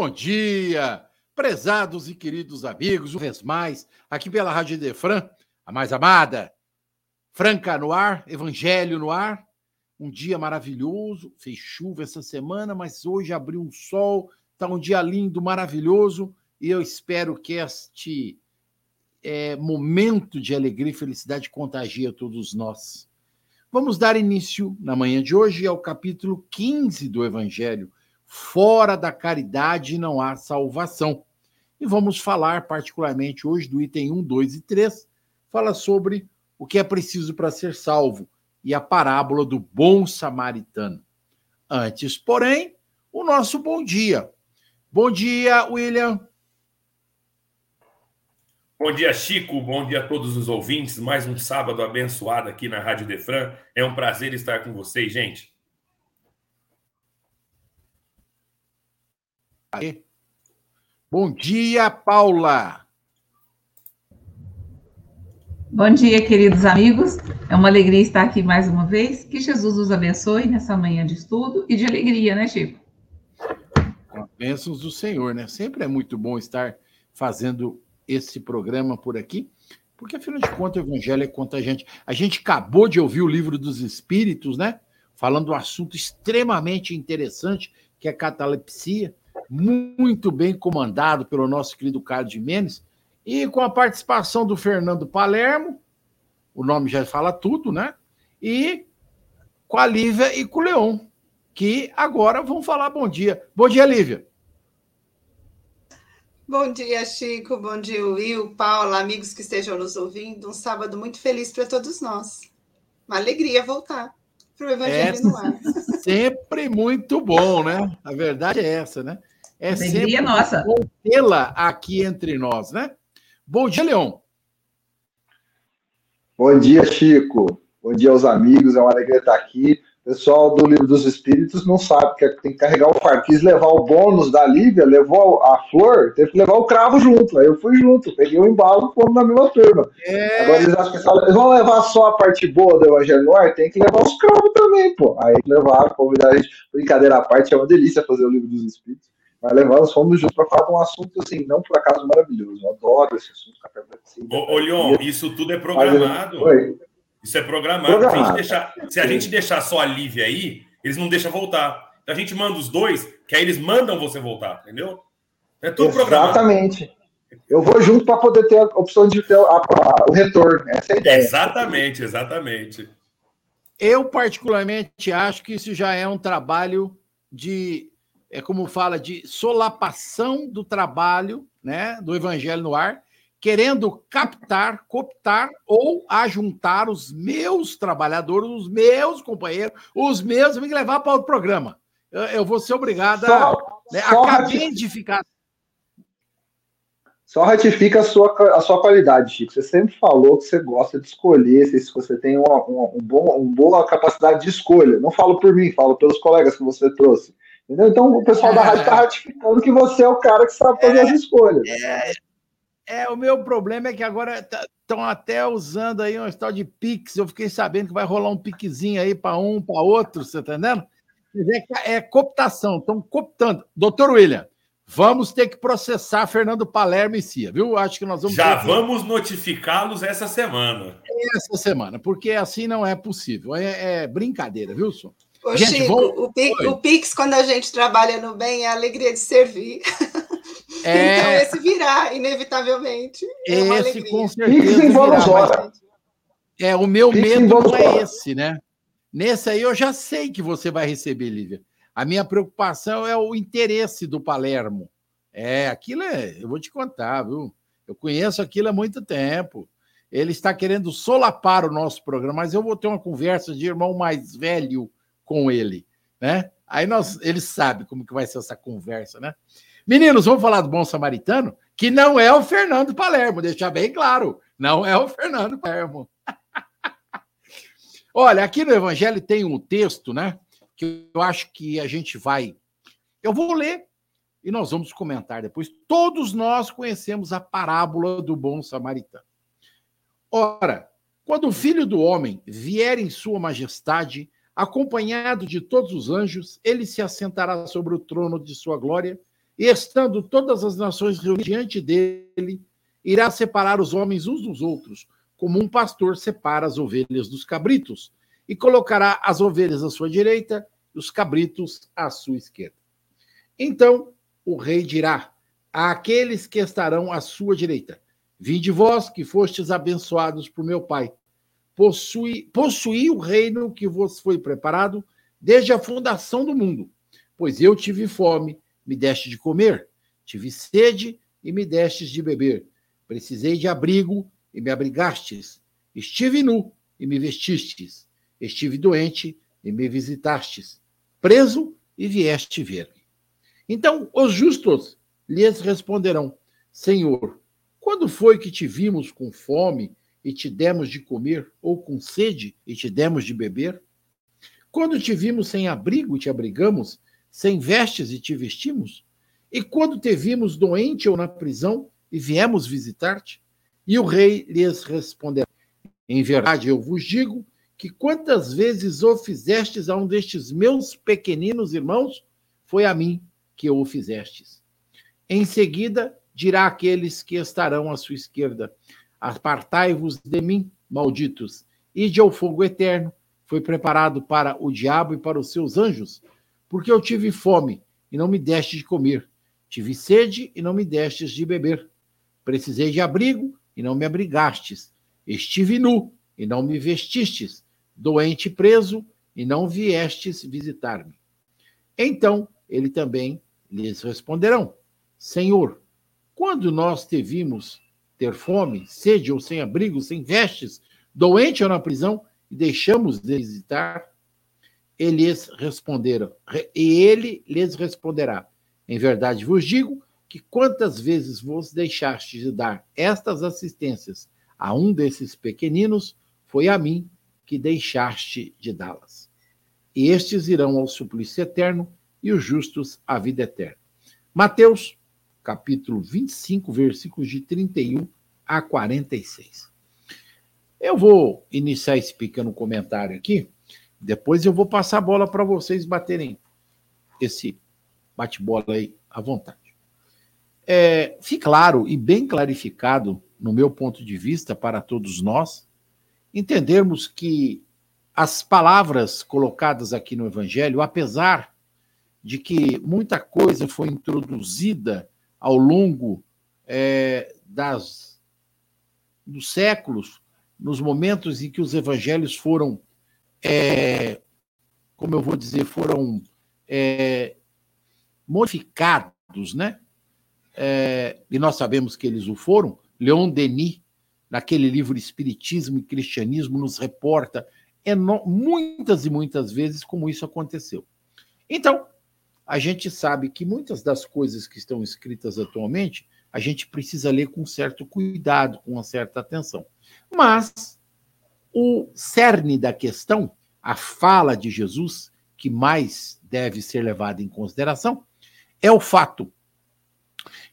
Bom dia, prezados e queridos amigos, uma vez mais, aqui pela Rádio Defran, a mais amada, Franca no ar, Evangelho no ar, um dia maravilhoso, fez chuva essa semana, mas hoje abriu um sol, está um dia lindo, maravilhoso, e eu espero que este é, momento de alegria e felicidade contagie a todos nós. Vamos dar início, na manhã de hoje, ao capítulo 15 do Evangelho, Fora da caridade não há salvação. E vamos falar particularmente hoje do item 1, 2 e 3, fala sobre o que é preciso para ser salvo e a parábola do bom samaritano. Antes, porém, o nosso bom dia. Bom dia, William. Bom dia, Chico. Bom dia a todos os ouvintes. Mais um sábado abençoado aqui na Rádio Defran. É um prazer estar com vocês, gente. Bom dia, Paula. Bom dia, queridos amigos. É uma alegria estar aqui mais uma vez. Que Jesus os abençoe nessa manhã de estudo e de alegria, né, Chico? Com bênçãos do Senhor, né? Sempre é muito bom estar fazendo esse programa por aqui, porque afinal de contas o evangelho é contagiante. A gente acabou de ouvir o livro dos Espíritos, né? Falando um assunto extremamente interessante, que é catalepsia muito bem comandado pelo nosso querido Carlos Jimenez, e com a participação do Fernando Palermo, o nome já fala tudo, né? E com a Lívia e com o Leon, que agora vão falar bom dia. Bom dia, Lívia. Bom dia, Chico. Bom dia, Will, Paula, amigos que estejam nos ouvindo. Um sábado muito feliz para todos nós. Uma alegria voltar para o Evangelho é no Ar. Sempre muito bom, né? A verdade é essa, né? É Alegria sempre nossa. tê-la aqui entre nós, né? Bom dia, Leon. Bom dia, Chico. Bom dia aos amigos. É uma alegria estar aqui. O pessoal do Livro dos Espíritos não sabe que tem que carregar o fardo. Quis levar o bônus da Lívia, levou a flor, teve que levar o cravo junto. Aí eu fui junto, peguei o embalo e fomos na mesma turma. É... Agora eles acham que eles vão levar só a parte boa do Evangelho no ar, tem que levar os cravos também, pô. Aí levar, convidar a gente. Brincadeira à parte, é uma delícia fazer o Livro dos Espíritos. Mas levamos, fomos juntos para falar de um assunto assim, não por acaso maravilhoso. Eu adoro esse assunto. Café ô, ô, Leon, isso tudo é programado. Oi. Isso é programado. programado. Se, a gente deixar, se a gente deixar só a Lívia aí, eles não deixam voltar. Então a gente manda os dois, que aí eles mandam você voltar, entendeu? É tudo programado. Exatamente. Eu vou junto para poder ter a opção de ter a, a, o retorno. Essa é a ideia. Exatamente, exatamente. Eu, particularmente, acho que isso já é um trabalho de é como fala de solapação do trabalho, né, do evangelho no ar, querendo captar, cooptar ou ajuntar os meus trabalhadores, os meus companheiros, os meus, me levar para o programa. Eu, eu, vou ser obrigado a. Né, acabei de ficar. Só ratifica a sua, a sua qualidade, Chico. Você sempre falou que você gosta de escolher, se você tem uma, uma, um bom, uma boa capacidade de escolha. Não falo por mim, falo pelos colegas que você trouxe. Entendeu? Então o pessoal da rádio está ratificando que você é o cara que sabe fazer é, as escolhas. É, é, o meu problema é que agora estão tá, até usando aí um tal de Pix. Eu fiquei sabendo que vai rolar um piquezinho aí para um, para outro, você está entendendo? É, é cooptação, estão cooptando. Doutor William, vamos ter que processar Fernando Palermo e Cia, viu? Acho que nós vamos. Já vamos notificá-los essa semana. Essa semana, porque assim não é possível. É, é brincadeira, viu, Som? Ô, gente, Chico, o, Pix, o, Pix, quando a gente trabalha no bem, é a alegria de servir. É... Então, esse virá, inevitavelmente. É esse, com certeza. Virá, é, o meu Pix medo não é esse, né? Nesse aí eu já sei que você vai receber, Lívia. A minha preocupação é o interesse do Palermo. É, aquilo é, eu vou te contar, viu? Eu conheço aquilo há muito tempo. Ele está querendo solapar o nosso programa, mas eu vou ter uma conversa de irmão mais velho com ele, né? Aí nós, ele sabe como que vai ser essa conversa, né? Meninos, vamos falar do bom samaritano, que não é o Fernando Palermo, deixar bem claro. Não é o Fernando Palermo. Olha, aqui no Evangelho tem um texto, né? Que eu acho que a gente vai. Eu vou ler e nós vamos comentar depois. Todos nós conhecemos a parábola do bom samaritano. Ora, quando o filho do homem vier em sua majestade, acompanhado de todos os anjos, ele se assentará sobre o trono de sua glória, e estando todas as nações reunidas diante dele, irá separar os homens uns dos outros, como um pastor separa as ovelhas dos cabritos, e colocará as ovelhas à sua direita e os cabritos à sua esquerda. Então o rei dirá àqueles que estarão à sua direita: Vinde vós que fostes abençoados por meu Pai. Possui, possuí o reino que vos foi preparado desde a fundação do mundo. Pois eu tive fome, me deste de comer, tive sede e me destes de beber. Precisei de abrigo e me abrigastes. Estive nu e me vestistes. Estive doente e me visitastes. Preso e vieste ver-me. Então os justos lhes responderão: Senhor, quando foi que te vimos com fome e te demos de comer, ou com sede e te demos de beber? Quando te vimos sem abrigo te abrigamos, sem vestes e te vestimos? E quando te vimos doente ou na prisão e viemos visitar-te? E o rei lhes responderá: Em verdade eu vos digo que quantas vezes o fizestes a um destes meus pequeninos irmãos, foi a mim que o fizestes. Em seguida, dirá àqueles que estarão à sua esquerda: Apartai-vos de mim, malditos, ide ao fogo eterno, foi preparado para o diabo e para os seus anjos, porque eu tive fome e não me deste de comer, tive sede e não me destes de beber, precisei de abrigo e não me abrigastes, estive nu e não me vestistes, doente e preso e não viestes visitar-me. Então ele também lhes responderão: Senhor, quando nós te vimos ter fome, sede ou sem abrigo, sem vestes, doente ou na prisão, e deixamos de visitar? Eles responderam, e ele lhes responderá: Em verdade vos digo que quantas vezes vos deixaste de dar estas assistências a um desses pequeninos, foi a mim que deixaste de dá-las. E estes irão ao suplício eterno, e os justos a vida eterna. Mateus, capítulo 25, versículos de 31 a 46. Eu vou iniciar esse pequeno comentário aqui, depois eu vou passar a bola para vocês baterem esse bate-bola aí à vontade. É, fique claro e bem clarificado, no meu ponto de vista, para todos nós, entendermos que as palavras colocadas aqui no Evangelho, apesar de que muita coisa foi introduzida ao longo é, das, dos séculos, nos momentos em que os evangelhos foram, é, como eu vou dizer, foram é, modificados, né? É, e nós sabemos que eles o foram. Leon Denis, naquele livro Espiritismo e Cristianismo, nos reporta muitas e muitas vezes como isso aconteceu. Então, a gente sabe que muitas das coisas que estão escritas atualmente a gente precisa ler com certo cuidado, com uma certa atenção. Mas o cerne da questão, a fala de Jesus, que mais deve ser levada em consideração, é o fato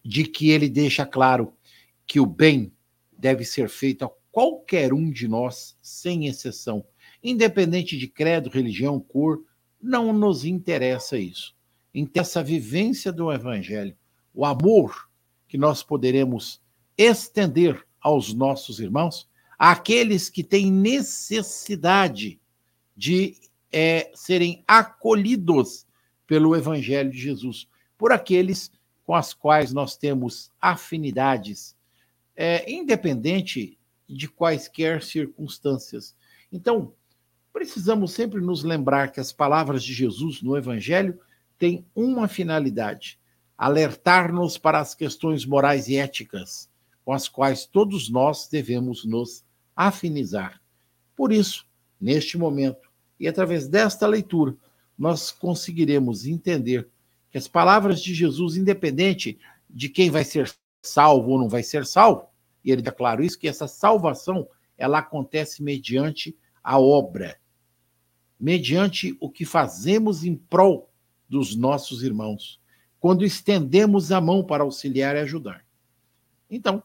de que ele deixa claro que o bem deve ser feito a qualquer um de nós, sem exceção, independente de credo, religião, cor, não nos interessa isso em essa vivência do Evangelho, o amor que nós poderemos estender aos nossos irmãos, àqueles que têm necessidade de é, serem acolhidos pelo Evangelho de Jesus, por aqueles com as quais nós temos afinidades, é, independente de quaisquer circunstâncias. Então, precisamos sempre nos lembrar que as palavras de Jesus no Evangelho tem uma finalidade: alertar-nos para as questões morais e éticas com as quais todos nós devemos nos afinizar. Por isso, neste momento e através desta leitura, nós conseguiremos entender que as palavras de Jesus, independente de quem vai ser salvo ou não vai ser salvo, e ele declara isso, que essa salvação ela acontece mediante a obra, mediante o que fazemos em prol dos nossos irmãos, quando estendemos a mão para auxiliar e ajudar. Então,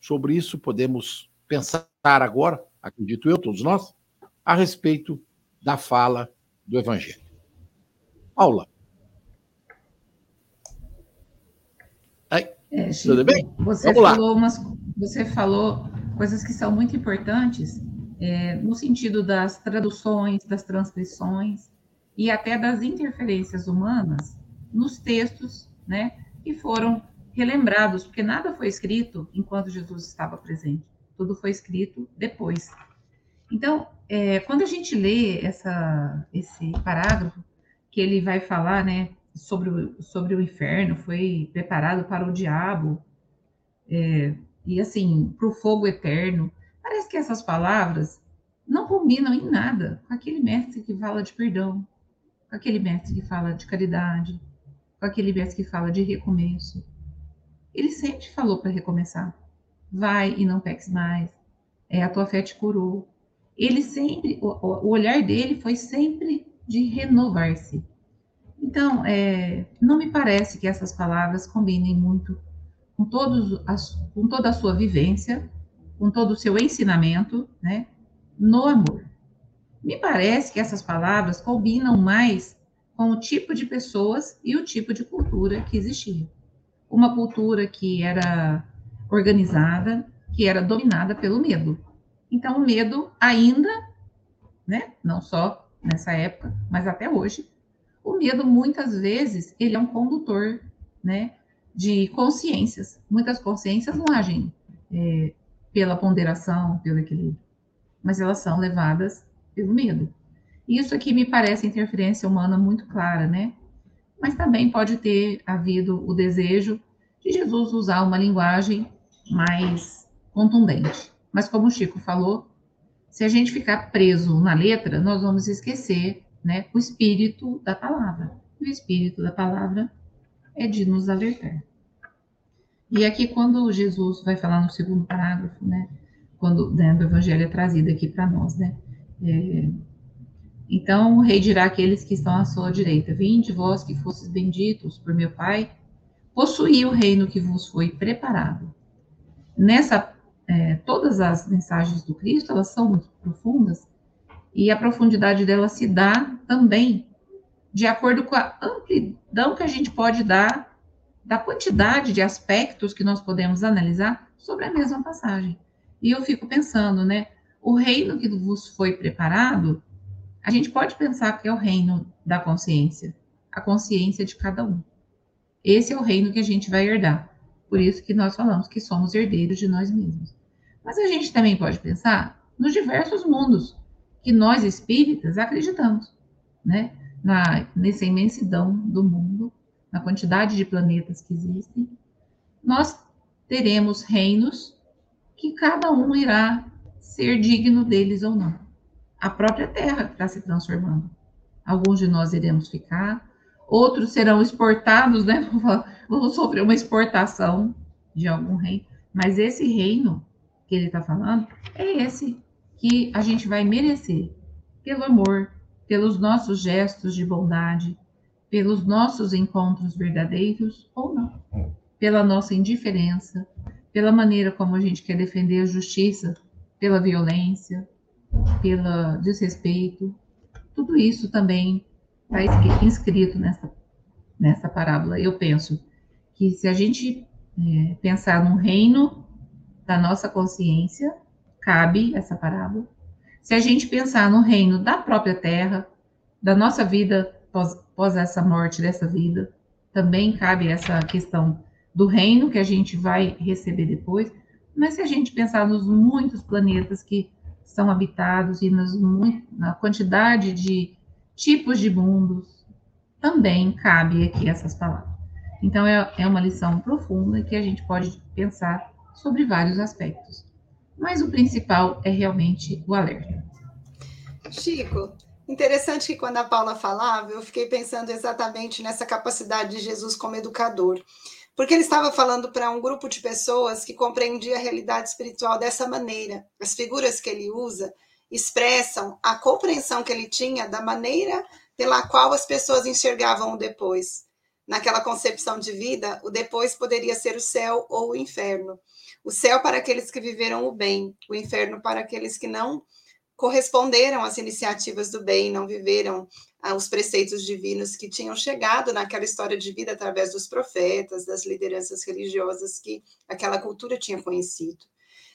sobre isso podemos pensar agora, acredito eu, todos nós, a respeito da fala do Evangelho. Paula. Aí, é, Chico, tudo bem? Você Vamos falou, lá. Umas, você falou coisas que são muito importantes é, no sentido das traduções, das transcrições e até das interferências humanas nos textos, né, que foram relembrados, porque nada foi escrito enquanto Jesus estava presente, tudo foi escrito depois. Então, é, quando a gente lê essa, esse parágrafo, que ele vai falar, né, sobre o, sobre o inferno, foi preparado para o diabo, é, e assim, para o fogo eterno, parece que essas palavras não combinam em nada com aquele mestre que fala de perdão, com aquele mestre que fala de caridade, com aquele mestre que fala de recomeço. Ele sempre falou para recomeçar. Vai e não peques mais. É, a tua fé te curou. Ele sempre, o, o olhar dele foi sempre de renovar-se. Então, é, não me parece que essas palavras combinem muito com, todos com toda a sua vivência, com todo o seu ensinamento, né, no amor. Me parece que essas palavras combinam mais com o tipo de pessoas e o tipo de cultura que existia. Uma cultura que era organizada, que era dominada pelo medo. Então, o medo ainda, né, não só nessa época, mas até hoje, o medo muitas vezes ele é um condutor, né, de consciências. Muitas consciências não agem é, pela ponderação, pelo equilíbrio, mas elas são levadas pelo medo. Isso aqui me parece interferência humana muito clara, né? Mas também pode ter havido o desejo de Jesus usar uma linguagem mais contundente. Mas como o Chico falou, se a gente ficar preso na letra, nós vamos esquecer, né, o espírito da palavra. E o espírito da palavra é de nos alertar. E aqui, quando Jesus vai falar no segundo parágrafo, né, quando né, o evangelho é trazido aqui para nós, né, é, então o rei dirá àqueles que estão à sua direita: Vinde vós que fostes benditos por meu Pai, possuí o reino que vos foi preparado. Nessa, é, todas as mensagens do Cristo, elas são muito profundas, e a profundidade delas se dá também de acordo com a amplidão que a gente pode dar da quantidade de aspectos que nós podemos analisar sobre a mesma passagem. E eu fico pensando, né? O reino que vos foi preparado, a gente pode pensar que é o reino da consciência, a consciência de cada um. Esse é o reino que a gente vai herdar. Por isso que nós falamos que somos herdeiros de nós mesmos. Mas a gente também pode pensar nos diversos mundos que nós espíritas acreditamos, né? Na, nessa imensidão do mundo, na quantidade de planetas que existem, nós teremos reinos que cada um irá ser digno deles ou não. A própria Terra está se transformando. Alguns de nós iremos ficar, outros serão exportados, né? Vamos sofrer uma exportação de algum reino. Mas esse reino que ele está falando é esse que a gente vai merecer pelo amor, pelos nossos gestos de bondade, pelos nossos encontros verdadeiros ou não, pela nossa indiferença, pela maneira como a gente quer defender a justiça, pela violência, pelo desrespeito. Tudo isso também está inscrito nessa, nessa parábola. Eu penso que se a gente é, pensar num reino da nossa consciência, cabe essa parábola. Se a gente pensar no reino da própria terra, da nossa vida pós, pós essa morte dessa vida, também cabe essa questão do reino que a gente vai receber depois. Mas se a gente pensar nos muitos planetas que são habitados e nas, na quantidade de tipos de mundos, também cabe aqui essas palavras. Então, é, é uma lição profunda que a gente pode pensar sobre vários aspectos. Mas o principal é realmente o alerta. Chico, Interessante que quando a Paula falava, eu fiquei pensando exatamente nessa capacidade de Jesus como educador. Porque ele estava falando para um grupo de pessoas que compreendia a realidade espiritual dessa maneira. As figuras que ele usa expressam a compreensão que ele tinha da maneira pela qual as pessoas enxergavam o depois. Naquela concepção de vida, o depois poderia ser o céu ou o inferno. O céu para aqueles que viveram o bem, o inferno para aqueles que não corresponderam às iniciativas do bem, não viveram os preceitos divinos que tinham chegado naquela história de vida através dos profetas, das lideranças religiosas que aquela cultura tinha conhecido.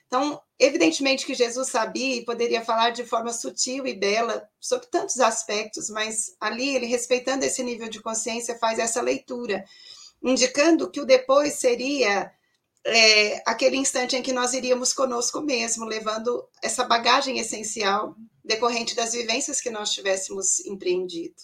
Então, evidentemente que Jesus sabia e poderia falar de forma sutil e bela sobre tantos aspectos, mas ali ele, respeitando esse nível de consciência, faz essa leitura, indicando que o depois seria é, aquele instante em que nós iríamos conosco mesmo, levando essa bagagem essencial decorrente das vivências que nós tivéssemos empreendido.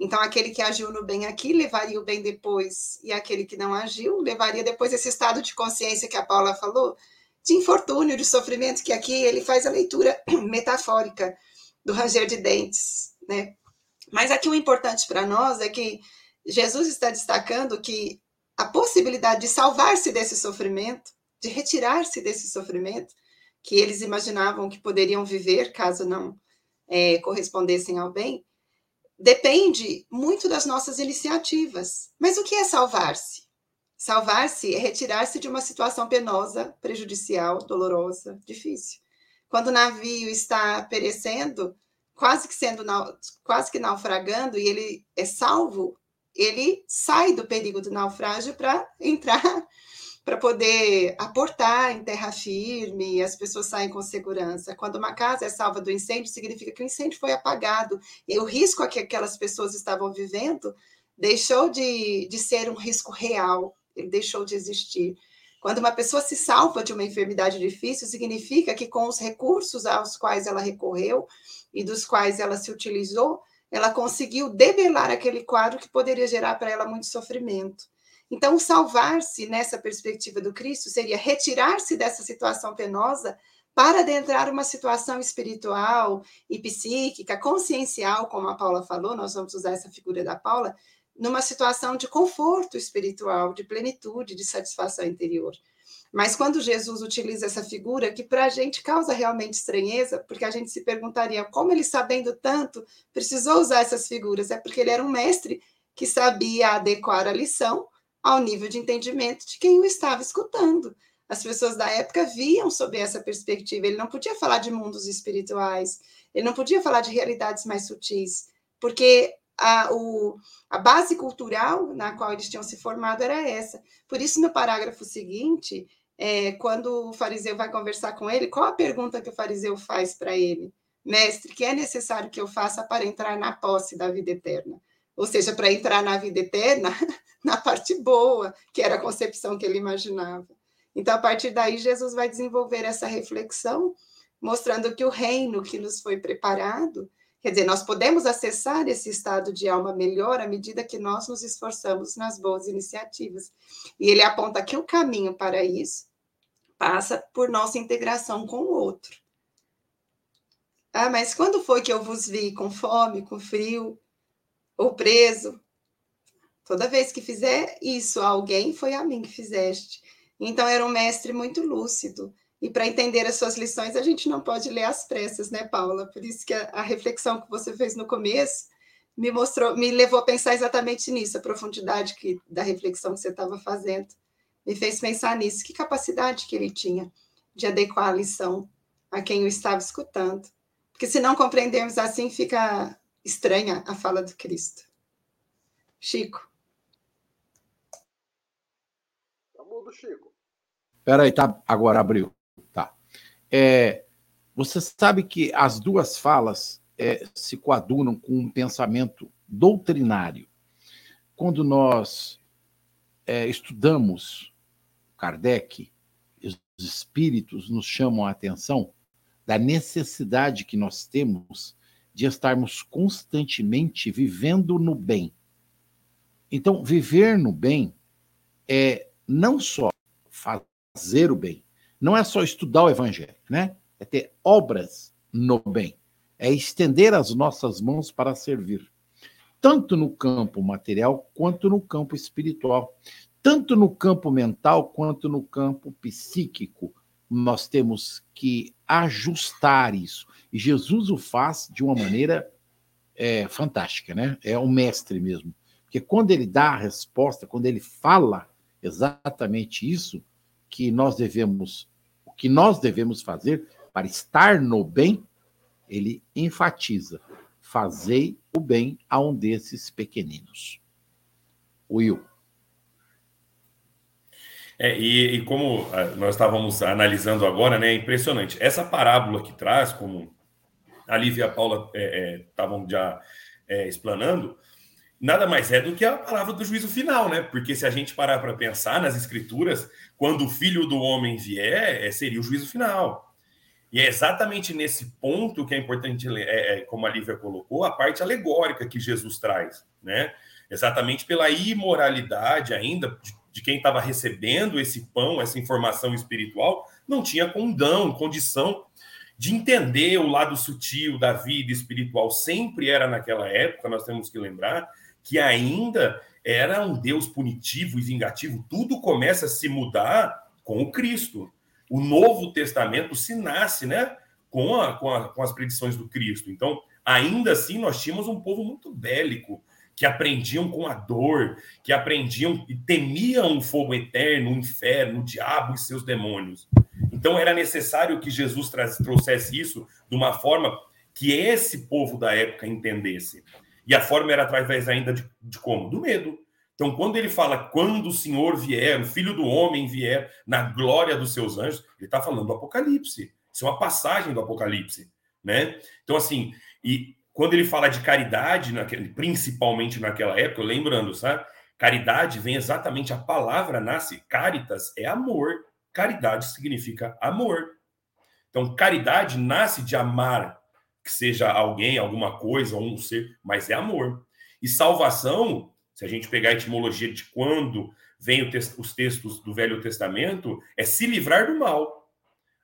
Então, aquele que agiu no bem aqui levaria o bem depois, e aquele que não agiu levaria depois esse estado de consciência que a Paula falou, de infortúnio, de sofrimento, que aqui ele faz a leitura metafórica do ranger de dentes, né? Mas aqui o importante para nós é que Jesus está destacando que a possibilidade de salvar-se desse sofrimento, de retirar-se desse sofrimento, que eles imaginavam que poderiam viver caso não é, correspondessem ao bem, depende muito das nossas iniciativas. Mas o que é salvar-se? Salvar-se é retirar-se de uma situação penosa, prejudicial, dolorosa, difícil. Quando o navio está perecendo, quase que sendo quase que naufragando e ele é salvo, ele sai do perigo do naufrágio para entrar, para poder aportar em terra firme, as pessoas saem com segurança. Quando uma casa é salva do incêndio, significa que o incêndio foi apagado, e o risco a que aquelas pessoas estavam vivendo deixou de, de ser um risco real, ele deixou de existir. Quando uma pessoa se salva de uma enfermidade difícil, significa que com os recursos aos quais ela recorreu e dos quais ela se utilizou, ela conseguiu debelar aquele quadro que poderia gerar para ela muito sofrimento. Então, salvar-se nessa perspectiva do Cristo seria retirar-se dessa situação penosa para adentrar uma situação espiritual e psíquica, consciencial, como a Paula falou, nós vamos usar essa figura da Paula, numa situação de conforto espiritual, de plenitude, de satisfação interior. Mas quando Jesus utiliza essa figura, que para a gente causa realmente estranheza, porque a gente se perguntaria como ele, sabendo tanto, precisou usar essas figuras? É porque ele era um mestre que sabia adequar a lição ao nível de entendimento de quem o estava escutando. As pessoas da época viam sob essa perspectiva. Ele não podia falar de mundos espirituais, ele não podia falar de realidades mais sutis, porque a, o, a base cultural na qual eles tinham se formado era essa. Por isso, no parágrafo seguinte, é, quando o fariseu vai conversar com ele, qual a pergunta que o fariseu faz para ele? Mestre, que é necessário que eu faça para entrar na posse da vida eterna? Ou seja, para entrar na vida eterna, na parte boa, que era a concepção que ele imaginava. Então, a partir daí, Jesus vai desenvolver essa reflexão, mostrando que o reino que nos foi preparado, quer dizer, nós podemos acessar esse estado de alma melhor à medida que nós nos esforçamos nas boas iniciativas. E ele aponta que o caminho para isso passa por nossa integração com o outro. Ah, mas quando foi que eu vos vi com fome, com frio, ou preso? Toda vez que fizer isso a alguém, foi a mim que fizeste. Então, era um mestre muito lúcido. E para entender as suas lições, a gente não pode ler às pressas, né, Paula? Por isso que a, a reflexão que você fez no começo me mostrou, me levou a pensar exatamente nisso, a profundidade que, da reflexão que você estava fazendo me fez pensar nisso. Que capacidade que ele tinha de adequar a lição a quem o estava escutando. Porque se não compreendermos assim, fica estranha a fala do Cristo. Chico. Tá mudo, Chico. Peraí, tá, agora abriu. Tá. É, você sabe que as duas falas é, se coadunam com um pensamento doutrinário. Quando nós é, estudamos Kardec, os espíritos nos chamam a atenção da necessidade que nós temos de estarmos constantemente vivendo no bem. Então, viver no bem é não só fazer o bem, não é só estudar o evangelho, né? É ter obras no bem. é estender as nossas mãos para servir, tanto no campo material quanto no campo espiritual, tanto no campo mental quanto no campo psíquico. Nós temos que ajustar isso. E Jesus o faz de uma maneira é, fantástica, né? É um mestre mesmo. Porque quando ele dá a resposta, quando ele fala exatamente isso que nós devemos, o que nós devemos fazer para estar no bem, ele enfatiza: fazei o bem a um desses pequeninos. Will. É, e, e, como ah, nós estávamos analisando agora, né, é impressionante. Essa parábola que traz, como a Lívia e a Paula estavam é, é, já é, explanando, nada mais é do que a palavra do juízo final, né? Porque se a gente parar para pensar nas escrituras, quando o filho do homem vier, é, seria o juízo final. E é exatamente nesse ponto que é importante, é, é, como a Lívia colocou, a parte alegórica que Jesus traz, né? Exatamente pela imoralidade ainda de de quem estava recebendo esse pão, essa informação espiritual, não tinha condão, condição de entender o lado sutil da vida espiritual. Sempre era naquela época, nós temos que lembrar, que ainda era um Deus punitivo e vingativo. Tudo começa a se mudar com o Cristo. O Novo Testamento se nasce né, com, a, com, a, com as predições do Cristo. Então, ainda assim, nós tínhamos um povo muito bélico, que aprendiam com a dor, que aprendiam e temiam o fogo eterno, o inferno, o diabo e seus demônios. Então era necessário que Jesus trouxesse isso de uma forma que esse povo da época entendesse. E a forma era através ainda de, de como? Do medo. Então, quando ele fala quando o Senhor vier, o Filho do Homem vier na glória dos seus anjos, ele está falando do Apocalipse. Isso é uma passagem do Apocalipse, né? Então, assim, e quando ele fala de caridade, naquele, principalmente naquela época, lembrando, sabe? Caridade vem exatamente, a palavra nasce, caritas é amor. Caridade significa amor. Então, caridade nasce de amar, que seja alguém, alguma coisa, um ser, mas é amor. E salvação, se a gente pegar a etimologia de quando vem os textos do Velho Testamento, é se livrar do mal.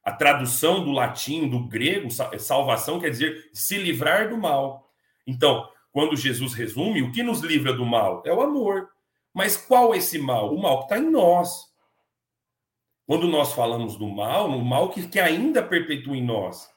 A tradução do latim, do grego, salvação quer dizer se livrar do mal. Então, quando Jesus resume, o que nos livra do mal é o amor. Mas qual é esse mal? O mal que está em nós. Quando nós falamos do mal, no mal que, que ainda perpetua em nós.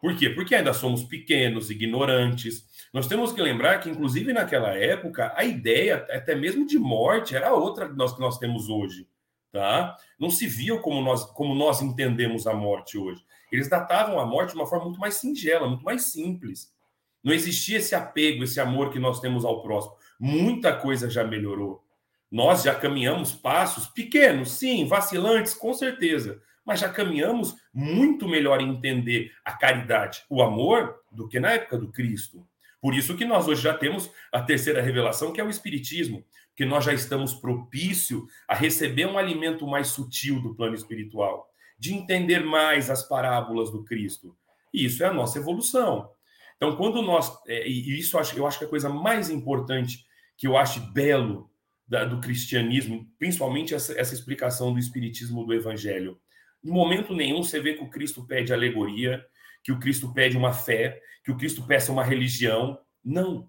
Por quê? Porque ainda somos pequenos, ignorantes. Nós temos que lembrar que, inclusive naquela época, a ideia até mesmo de morte era outra que nós, que nós temos hoje tá? Não se viu como nós, como nós entendemos a morte hoje. Eles datavam a morte de uma forma muito mais singela, muito mais simples. Não existia esse apego, esse amor que nós temos ao próximo. Muita coisa já melhorou. Nós já caminhamos passos pequenos, sim, vacilantes, com certeza, mas já caminhamos muito melhor em entender a caridade, o amor, do que na época do Cristo. Por isso que nós hoje já temos a terceira revelação, que é o Espiritismo que nós já estamos propício a receber um alimento mais sutil do plano espiritual, de entender mais as parábolas do Cristo. E isso é a nossa evolução. Então, quando nós. É, e isso eu acho que é a coisa mais importante que eu acho belo da, do cristianismo, principalmente essa, essa explicação do espiritismo do evangelho. Em momento nenhum você vê que o Cristo pede alegoria, que o Cristo pede uma fé, que o Cristo peça uma religião. Não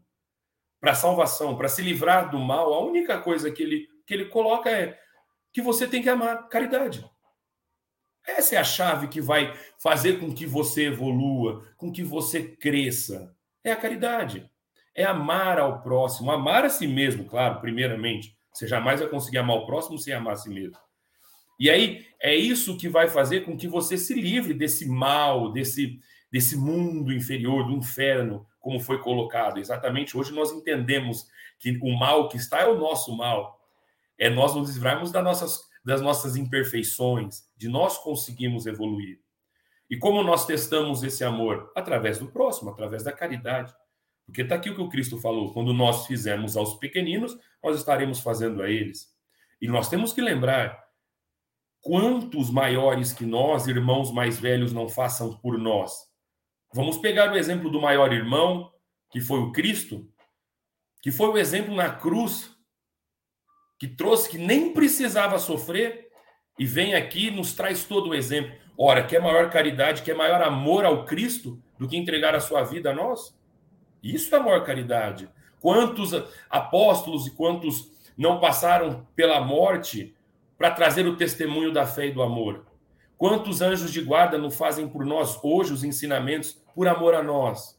para salvação, para se livrar do mal, a única coisa que ele, que ele coloca é que você tem que amar caridade. Essa é a chave que vai fazer com que você evolua, com que você cresça. É a caridade. É amar ao próximo, amar a si mesmo, claro, primeiramente. Você jamais vai conseguir amar o próximo sem amar a si mesmo. E aí é isso que vai fazer com que você se livre desse mal, desse, desse mundo inferior, do inferno, como foi colocado. Exatamente hoje nós entendemos que o mal que está é o nosso mal. É nós nos livrarmos das nossas, das nossas imperfeições, de nós conseguimos evoluir. E como nós testamos esse amor? Através do próximo, através da caridade. Porque está aqui o que o Cristo falou: quando nós fizermos aos pequeninos, nós estaremos fazendo a eles. E nós temos que lembrar quantos maiores que nós, irmãos mais velhos, não façam por nós. Vamos pegar o exemplo do maior irmão, que foi o Cristo, que foi o exemplo na cruz, que trouxe que nem precisava sofrer e vem aqui nos traz todo o exemplo. Ora, que é maior caridade, que é maior amor ao Cristo do que entregar a sua vida a nós? Isso é a maior caridade. Quantos apóstolos e quantos não passaram pela morte para trazer o testemunho da fé e do amor? Quantos anjos de guarda não fazem por nós hoje os ensinamentos por amor a nós?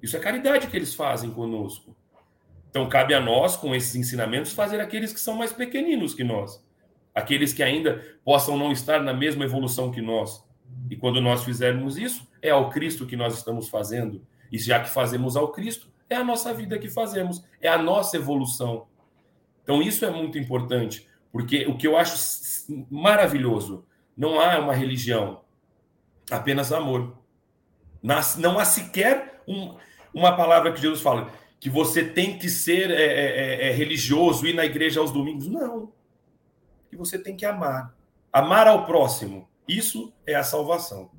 Isso é caridade que eles fazem conosco. Então cabe a nós, com esses ensinamentos, fazer aqueles que são mais pequeninos que nós, aqueles que ainda possam não estar na mesma evolução que nós. E quando nós fizermos isso, é ao Cristo que nós estamos fazendo. E já que fazemos ao Cristo, é a nossa vida que fazemos, é a nossa evolução. Então isso é muito importante, porque o que eu acho maravilhoso, não há uma religião, apenas amor. Não há sequer um, uma palavra que Jesus fala que você tem que ser é, é, é, é, religioso, ir na igreja aos domingos. Não. Que você tem que amar. Amar ao próximo. Isso é a salvação.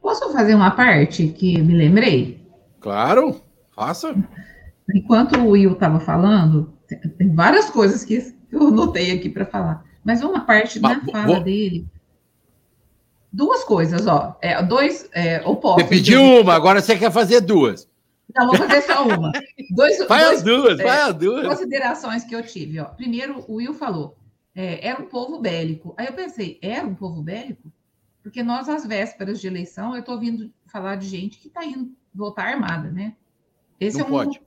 Posso fazer uma parte que me lembrei? Claro, faça. Enquanto o Will estava falando, tem várias coisas que eu anotei aqui para falar. Mas uma parte da fala vou... dele. Duas coisas, ó. É, dois é, opostos. Você pediu uma, agora você quer fazer duas. Não, vou fazer só uma. Dois, vai dois, as duas, é, vai as duas. Considerações que eu tive. Ó. Primeiro, o Will falou, é, era um povo bélico. Aí eu pensei, era um povo bélico? Porque nós, às vésperas de eleição, eu estou ouvindo falar de gente que está indo voltar armada, né? Esse não é um... pode.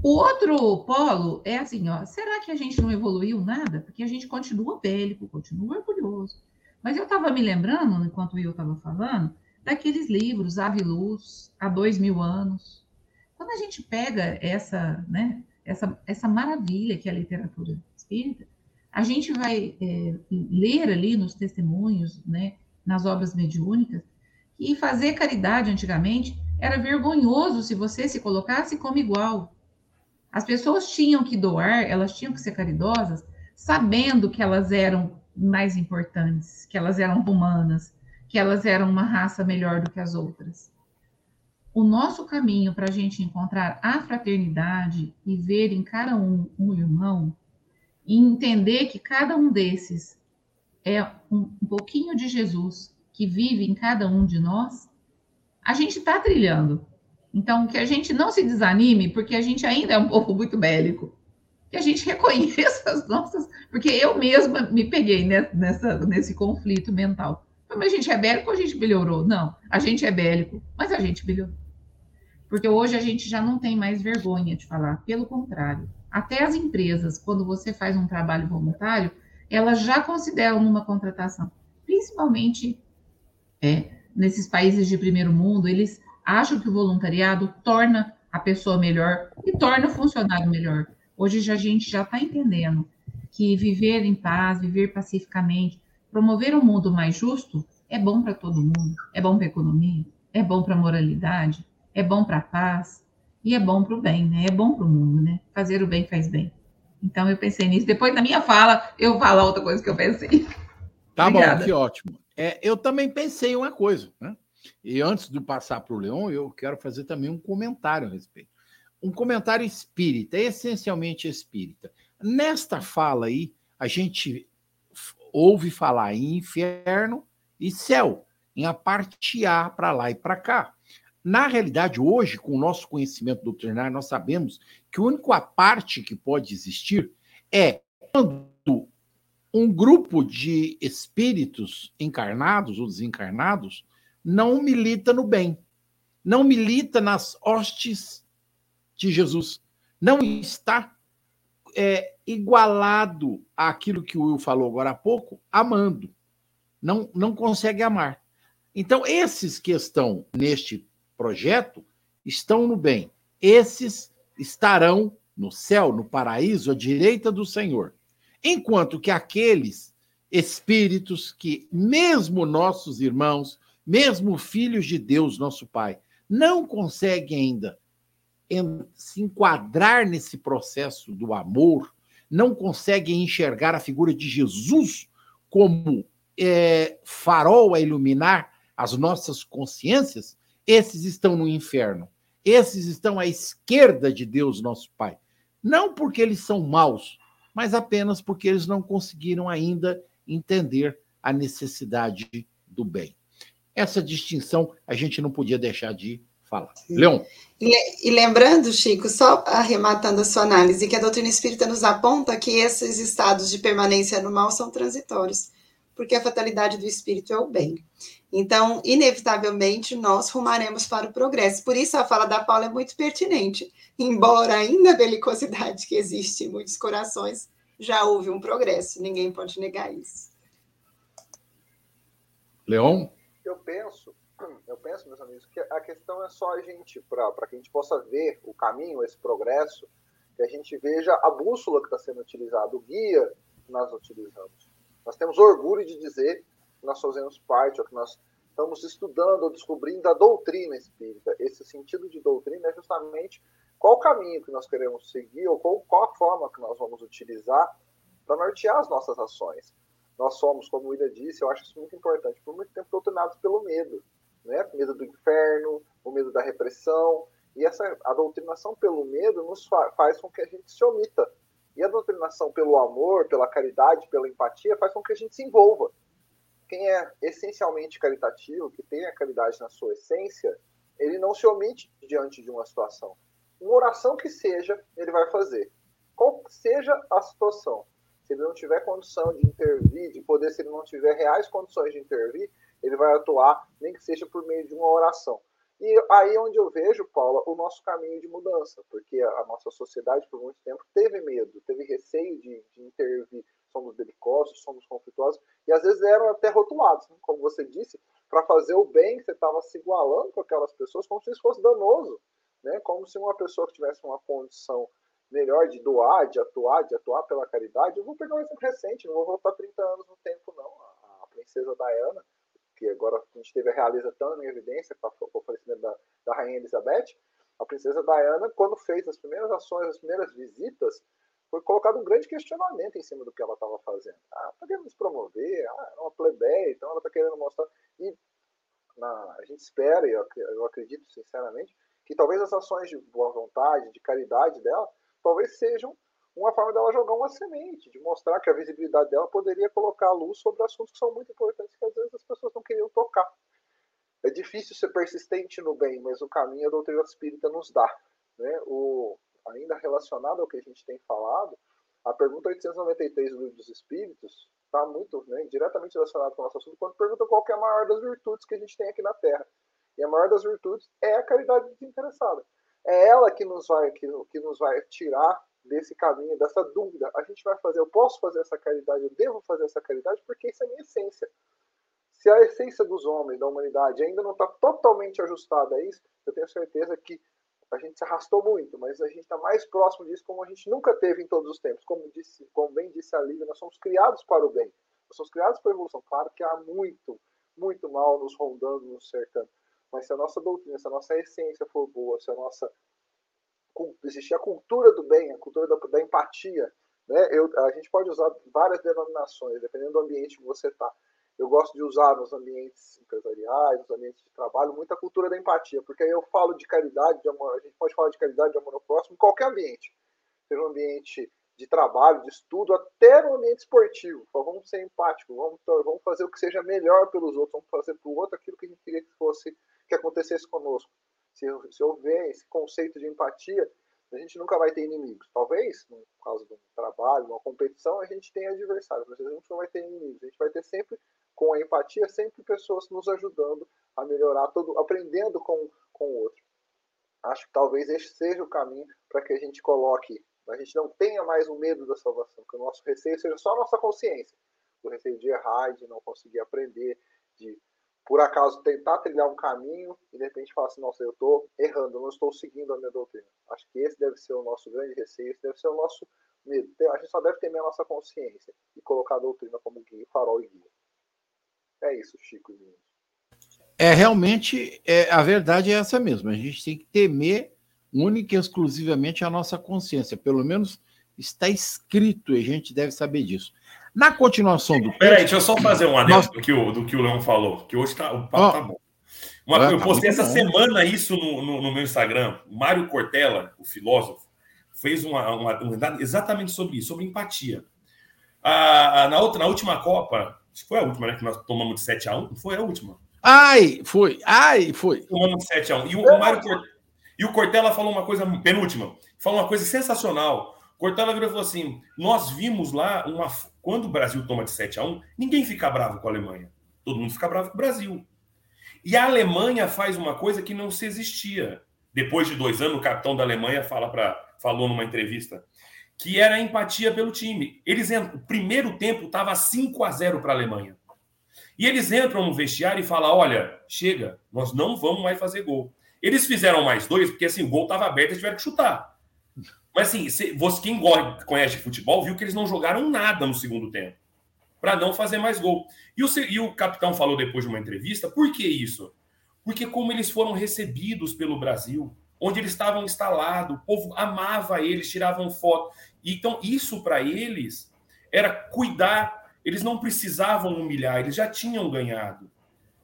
O outro polo é assim, ó, será que a gente não evoluiu nada? Porque a gente continua bélico, continua orgulhoso. Mas eu estava me lembrando, enquanto Will estava falando, daqueles livros, Ave Luz, há dois mil anos, quando a gente pega essa, né, essa, essa maravilha que é a literatura espírita, a gente vai é, ler ali nos testemunhos, né, nas obras mediúnicas, e fazer caridade antigamente era vergonhoso se você se colocasse como igual. As pessoas tinham que doar, elas tinham que ser caridosas, sabendo que elas eram mais importantes, que elas eram humanas, que elas eram uma raça melhor do que as outras o nosso caminho para a gente encontrar a fraternidade e ver em cada um um irmão, e entender que cada um desses é um, um pouquinho de Jesus que vive em cada um de nós, a gente está trilhando. Então, que a gente não se desanime, porque a gente ainda é um povo muito bélico. Que a gente reconheça as nossas. Porque eu mesma me peguei nessa, nesse conflito mental. Mas a gente é bélico ou a gente melhorou? Não, a gente é bélico, mas a gente melhorou. Porque hoje a gente já não tem mais vergonha de falar, pelo contrário. Até as empresas, quando você faz um trabalho voluntário, elas já consideram numa contratação, principalmente é, nesses países de primeiro mundo, eles acham que o voluntariado torna a pessoa melhor e torna o funcionário melhor. Hoje a gente já está entendendo que viver em paz, viver pacificamente, promover um mundo mais justo é bom para todo mundo, é bom para a economia, é bom para a moralidade, é bom para a paz e é bom para o bem, né? É bom para o mundo, né? Fazer o bem faz bem. Então eu pensei nisso. Depois da minha fala, eu falar outra coisa que eu pensei. Tá Obrigada. bom, que ótimo. É, eu também pensei uma coisa, né? E antes de passar para o Leão, eu quero fazer também um comentário a respeito. Um comentário espírita, essencialmente espírita. Nesta fala aí, a gente ouve falar em inferno e céu, em a parte A para lá e para cá. Na realidade, hoje, com o nosso conhecimento doutrinário, nós sabemos que a única parte que pode existir é quando um grupo de espíritos encarnados ou desencarnados não milita no bem, não milita nas hostes de Jesus, não está é, igualado àquilo que o Will falou agora há pouco, amando, não, não consegue amar. Então, esses que estão neste projeto estão no bem. Esses estarão no céu, no paraíso, à direita do Senhor. Enquanto que aqueles espíritos que, mesmo nossos irmãos, mesmo filhos de Deus, nosso Pai, não conseguem ainda se enquadrar nesse processo do amor, não conseguem enxergar a figura de Jesus como é, farol a iluminar as nossas consciências, esses estão no inferno. Esses estão à esquerda de Deus, nosso Pai. Não porque eles são maus, mas apenas porque eles não conseguiram ainda entender a necessidade do bem. Essa distinção a gente não podia deixar de falar. Leon. E, e, lembrando, Chico, só arrematando a sua análise, que a doutrina espírita nos aponta que esses estados de permanência no mal são transitórios, porque a fatalidade do espírito é o bem. Então, inevitavelmente, nós rumaremos para o progresso. Por isso, a fala da Paula é muito pertinente. Embora ainda a belicosidade que existe em muitos corações, já houve um progresso, ninguém pode negar isso. Leon? Eu penso, eu penso, meus amigos, que a questão é só a gente, para que a gente possa ver o caminho, esse progresso, que a gente veja a bússola que está sendo utilizada, o guia que nós utilizamos. Nós temos orgulho de dizer que nós fazemos parte, ou que nós estamos estudando ou descobrindo a doutrina espírita. Esse sentido de doutrina é justamente qual o caminho que nós queremos seguir ou qual, qual a forma que nós vamos utilizar para nortear as nossas ações. Nós somos, como o Ida disse, eu acho isso muito importante, por muito tempo doutrinados pelo medo, né? medo do inferno, o medo da repressão, e essa a doutrinação pelo medo nos fa faz com que a gente se omita. E a doutrinação pelo amor, pela caridade, pela empatia, faz com que a gente se envolva. Quem é essencialmente caritativo, que tem a caridade na sua essência, ele não se omite diante de uma situação uma oração que seja, ele vai fazer. Qual seja a situação. Se ele não tiver condição de intervir, de poder, se ele não tiver reais condições de intervir, ele vai atuar, nem que seja por meio de uma oração. E aí é onde eu vejo, Paula, o nosso caminho de mudança, porque a nossa sociedade por muito tempo teve medo, teve receio de, de intervir. Somos belicosos, somos conflituosos, e às vezes eram até rotulados, né? como você disse, para fazer o bem, você estava se igualando com aquelas pessoas como se isso fosse danoso né? Como se uma pessoa que tivesse uma condição melhor de doar, de atuar, de atuar pela caridade, eu vou pegar um exemplo recente, não vou voltar 30 anos no tempo, não. A, princesa Diana, que agora a gente teve a realeza tão em evidência com, o falecimento da, da rainha Elizabeth, a princesa Diana, quando fez as primeiras ações, as primeiras visitas, foi colocado um grande questionamento em cima do que ela estava fazendo. Ah, está querendo se promover, ah, é uma plebeia, então ela está querendo mostrar. E na, a gente espera, e eu, eu acredito sinceramente, que talvez as ações de boa vontade, de caridade dela, talvez sejam uma forma dela jogar uma semente, de mostrar que a visibilidade dela poderia colocar a luz sobre assuntos que são muito importantes que às vezes as pessoas não queriam tocar. É difícil ser persistente no bem, mas o caminho a doutrina espírita nos dá. Né? O, ainda relacionado ao que a gente tem falado, a pergunta 893 do Livro dos Espíritos está muito né, diretamente relacionada com o nosso assunto, quando pergunta qual é a maior das virtudes que a gente tem aqui na Terra. E a maior das virtudes é a caridade desinteressada. É ela que nos vai, que, que nos vai tirar desse caminho, dessa dúvida. A gente vai fazer, eu posso fazer essa caridade, eu devo fazer essa caridade, porque isso é minha essência. Se a essência dos homens, da humanidade, ainda não está totalmente ajustada a isso, eu tenho certeza que a gente se arrastou muito, mas a gente está mais próximo disso como a gente nunca teve em todos os tempos. Como, disse, como bem disse a Lívia, nós somos criados para o bem. Nós somos criados para a evolução. Claro que há muito, muito mal nos rondando, nos cercando. Mas se a nossa doutrina, se a nossa essência for boa, se a nossa existir a cultura do bem, a cultura da, da empatia, né? Eu, a gente pode usar várias denominações, dependendo do ambiente que você está. Eu gosto de usar nos ambientes empresariais, nos ambientes de trabalho, muita cultura da empatia, porque aí eu falo de caridade, de amor, a gente pode falar de caridade, de amor ao próximo, em qualquer ambiente. Seja um ambiente de trabalho, de estudo, até no ambiente esportivo. Vamos ser empáticos, vamos, vamos fazer o que seja melhor pelos outros, vamos fazer para o outro aquilo que a gente queria que fosse que acontecesse conosco. Se, se houver esse conceito de empatia, a gente nunca vai ter inimigos. Talvez, no caso de um trabalho, uma competição, a gente tenha adversários, mas a gente não vai ter inimigos. A gente vai ter sempre, com a empatia, sempre pessoas nos ajudando a melhorar, todo, aprendendo com, com o outro. Acho que talvez este seja o caminho para que a gente coloque, a gente não tenha mais o medo da salvação, que o nosso receio seja só a nossa consciência. O receio de errar, de não conseguir aprender, de por acaso tentar trilhar um caminho e de repente falar assim, nossa, eu estou errando, eu não estou seguindo a minha doutrina. Acho que esse deve ser o nosso grande receio, esse deve ser o nosso medo. A gente só deve temer a nossa consciência e colocar a doutrina como guia, farol e guia. É isso, Chico. É realmente, é, a verdade é essa mesmo. A gente tem que temer única e exclusivamente a nossa consciência. Pelo menos está escrito e a gente deve saber disso. Na continuação do. Peraí, deixa eu só fazer um adendo Nós... do, que o, do que o Leão falou, que hoje tá, o papo oh. tá bom. Uma, ah, eu tá postei essa bom. semana isso no, no, no, meu Instagram. Mário Cortella, o filósofo, fez uma, uma, uma exatamente sobre isso, sobre empatia. A, a, na, outra, na última Copa, acho que foi a última, né? Que nós tomamos de 7 a 1 Foi a última. Ai, foi. Ai, foi. Tomamos 7x1. E o, o Mário e o Cortella falou uma coisa, penúltima, falou uma coisa sensacional. Cortella virou e falou assim: nós vimos lá uma. Quando o Brasil toma de 7 a 1 ninguém fica bravo com a Alemanha. Todo mundo fica bravo com o Brasil. E a Alemanha faz uma coisa que não se existia. Depois de dois anos, o capitão da Alemanha fala pra, falou numa entrevista que era a empatia pelo time. Eles o primeiro tempo estava 5 a 0 para a Alemanha. E eles entram no vestiário e falam: olha, chega, nós não vamos mais fazer gol. Eles fizeram mais dois, porque assim, o gol estava aberto e tiveram que chutar. Mas assim, você, quem conhece futebol viu que eles não jogaram nada no segundo tempo para não fazer mais gol. E o, e o capitão falou depois de uma entrevista: por que isso? Porque como eles foram recebidos pelo Brasil, onde eles estavam instalados, o povo amava eles, tiravam foto. Então, isso para eles era cuidar, eles não precisavam humilhar, eles já tinham ganhado.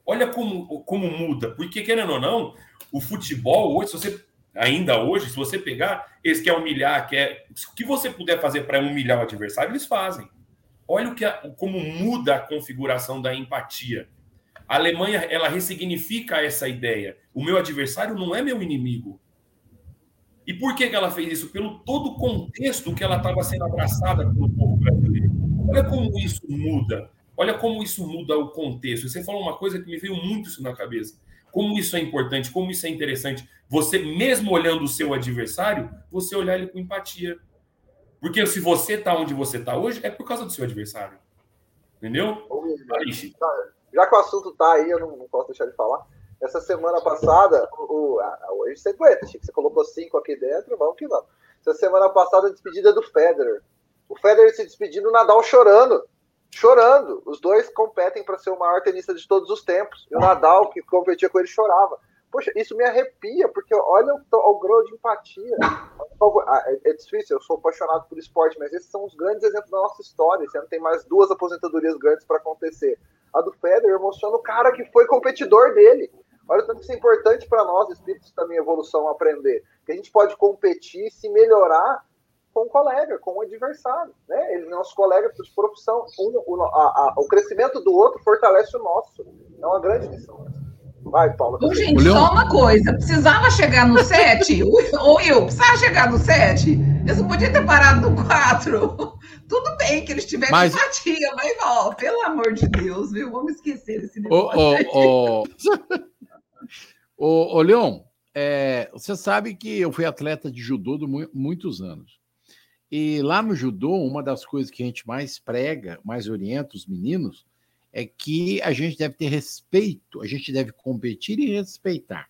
Olha como, como muda, porque querendo ou não, o futebol hoje, se você ainda hoje, se você pegar, eles querem humilhar, quer o que você puder fazer para humilhar o adversário, eles fazem. Olha o que como muda a configuração da empatia. A Alemanha, ela ressignifica essa ideia. O meu adversário não é meu inimigo. E por que, que ela fez isso? Pelo todo o contexto que ela estava sendo abraçada pelo povo brasileiro. Olha como isso muda. Olha como isso muda o contexto. Você falou uma coisa que me veio muito isso na cabeça. Como isso é importante, como isso é interessante. Você, mesmo olhando o seu adversário, você olhar ele com empatia. Porque se você está onde você está hoje, é por causa do seu adversário. Entendeu? Já que o assunto está aí, eu não, posso deixar de falar. Essa semana passada, o, a, hoje você aguenta, Chico. Você colocou cinco aqui dentro, vamos que vamos. Essa semana passada, a despedida do Federer. O Federer se despedindo, o Nadal chorando chorando. Os dois competem para ser o maior tenista de todos os tempos. E o Nadal, que competia com ele, chorava. Poxa, isso me arrepia, porque olha o, o grau de empatia. Ah, é, é difícil, eu sou apaixonado por esporte, mas esses são os grandes exemplos da nossa história. Você não tem mais duas aposentadorias grandes para acontecer. A do Federer emociona o cara que foi competidor dele. Olha o tanto que isso é importante para nós, espíritos da minha evolução, aprender. Que a gente pode competir, se melhorar com o colega, com o adversário. Né? Ele é nosso colega de profissão. Um, o, a, a, o crescimento do outro fortalece o nosso. É uma grande lição. Vai, Paula. Ô, gente, só uma coisa. Precisava chegar no 7? Ou eu, precisava chegar no 7? Eles não podiam ter parado no 4. Tudo bem que eles tiveram mas... empatia, mas, ó, pelo amor de Deus, viu? Vamos esquecer esse negócio. Ô, ô, ô, ô, ô Leon, é, você sabe que eu fui atleta de judô de muitos anos. E lá no judô, uma das coisas que a gente mais prega, mais orienta os meninos, é que a gente deve ter respeito, a gente deve competir e respeitar.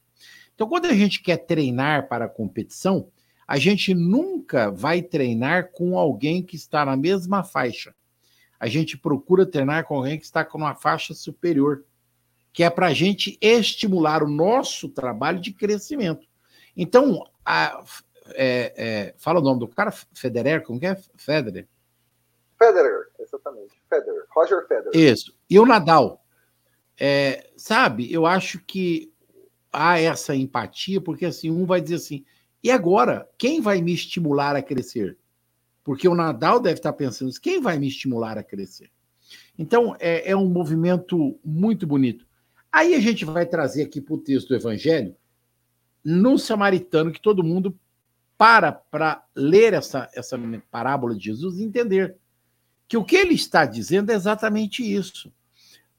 Então, quando a gente quer treinar para a competição, a gente nunca vai treinar com alguém que está na mesma faixa. A gente procura treinar com alguém que está com uma faixa superior, que é para a gente estimular o nosso trabalho de crescimento. Então, a, é, é, fala o nome do cara, Federer, como que é? Federer. Federer, exatamente. Federer, Roger Federer. Isso. E o Nadal. É, sabe, eu acho que há essa empatia, porque assim, um vai dizer assim, e agora, quem vai me estimular a crescer? Porque o Nadal deve estar pensando, quem vai me estimular a crescer? Então, é, é um movimento muito bonito. Aí a gente vai trazer aqui para o texto do Evangelho, no samaritano, que todo mundo para para ler essa, essa parábola de Jesus e entender que o que ele está dizendo é exatamente isso.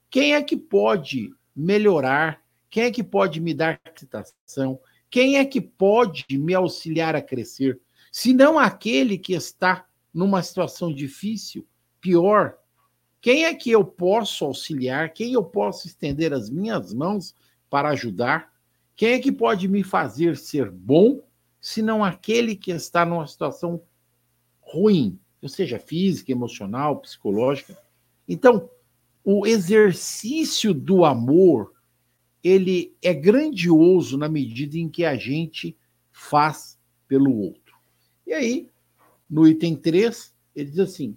Quem é que pode melhorar? Quem é que pode me dar citação? Quem é que pode me auxiliar a crescer? Se não aquele que está numa situação difícil, pior. Quem é que eu posso auxiliar? Quem eu posso estender as minhas mãos para ajudar? Quem é que pode me fazer ser bom senão aquele que está numa situação ruim, ou seja, física, emocional, psicológica. Então, o exercício do amor, ele é grandioso na medida em que a gente faz pelo outro. E aí, no item 3, ele diz assim: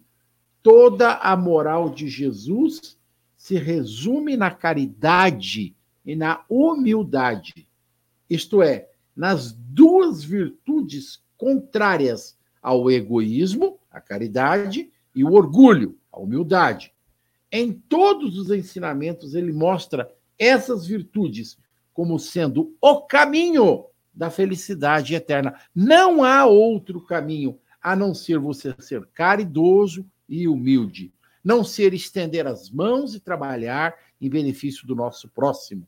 toda a moral de Jesus se resume na caridade e na humildade. Isto é, nas duas virtudes contrárias ao egoísmo, a caridade, e o orgulho, a humildade. Em todos os ensinamentos, ele mostra essas virtudes como sendo o caminho da felicidade eterna. Não há outro caminho a não ser você ser caridoso e humilde. Não ser estender as mãos e trabalhar em benefício do nosso próximo.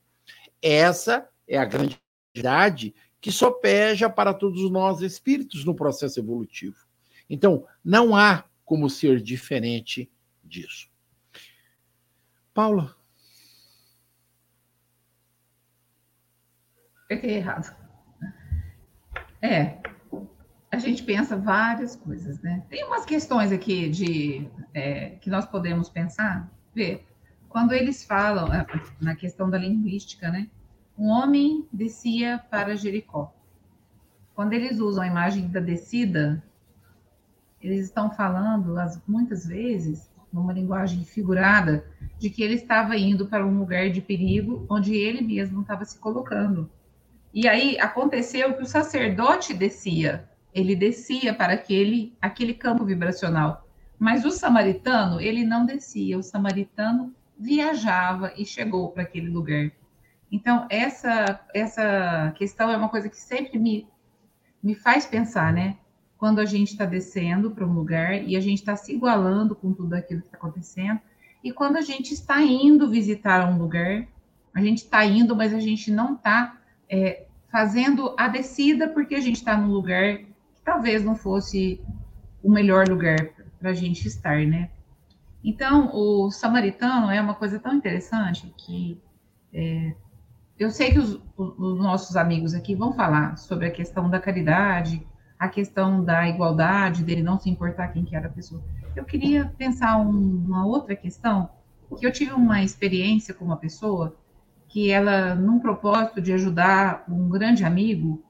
Essa é a grande verdade que sopeja para todos nós espíritos no processo evolutivo. Então, não há como ser diferente disso. Paula. Peguei errado. É, a gente pensa várias coisas, né? Tem umas questões aqui de é, que nós podemos pensar, ver. Quando eles falam é, na questão da linguística, né? Um homem descia para Jericó. Quando eles usam a imagem da descida, eles estão falando muitas vezes numa linguagem figurada de que ele estava indo para um lugar de perigo onde ele mesmo estava se colocando. E aí aconteceu que o sacerdote descia, ele descia para aquele aquele campo vibracional. Mas o samaritano, ele não descia, o samaritano viajava e chegou para aquele lugar. Então, essa essa questão é uma coisa que sempre me, me faz pensar, né? Quando a gente está descendo para um lugar e a gente está se igualando com tudo aquilo que está acontecendo, e quando a gente está indo visitar um lugar, a gente está indo, mas a gente não está é, fazendo a descida porque a gente está num lugar que talvez não fosse o melhor lugar para a gente estar, né? Então, o samaritano é uma coisa tão interessante que é, eu sei que os, os, nossos amigos aqui vão falar sobre a questão da caridade, a questão da igualdade, dele não se importar quem que era a pessoa. Eu queria pensar um, uma outra questão, que eu tive uma experiência com uma pessoa que ela, num propósito de ajudar um grande amigo,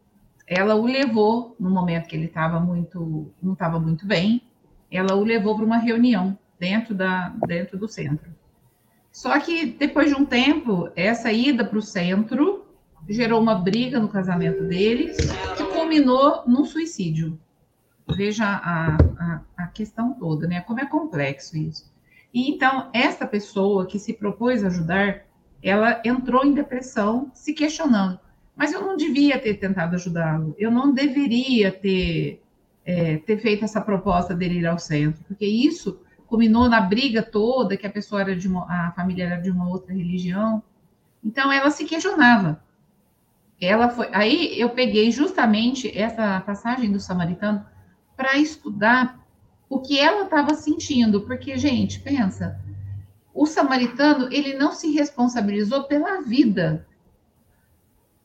ela o levou no momento que ele estava muito, não estava muito bem, ela o levou para uma reunião dentro da dentro do centro. Só que depois de um tempo, essa ida para o centro gerou uma briga no casamento deles, que culminou num suicídio. Veja a, a, a questão toda, né? Como é complexo isso. E então, essa pessoa que se propôs ajudar, ela entrou em depressão, se questionando. Mas eu não devia ter tentado ajudá-lo. Eu não deveria ter, é, ter feito essa proposta dele ir ao centro, porque isso culminou na briga toda que a pessoa era de uma, a família era de uma outra religião. Então ela se questionava. Ela foi. Aí eu peguei justamente essa passagem do samaritano para estudar o que ela estava sentindo, porque gente, pensa, o samaritano, ele não se responsabilizou pela vida.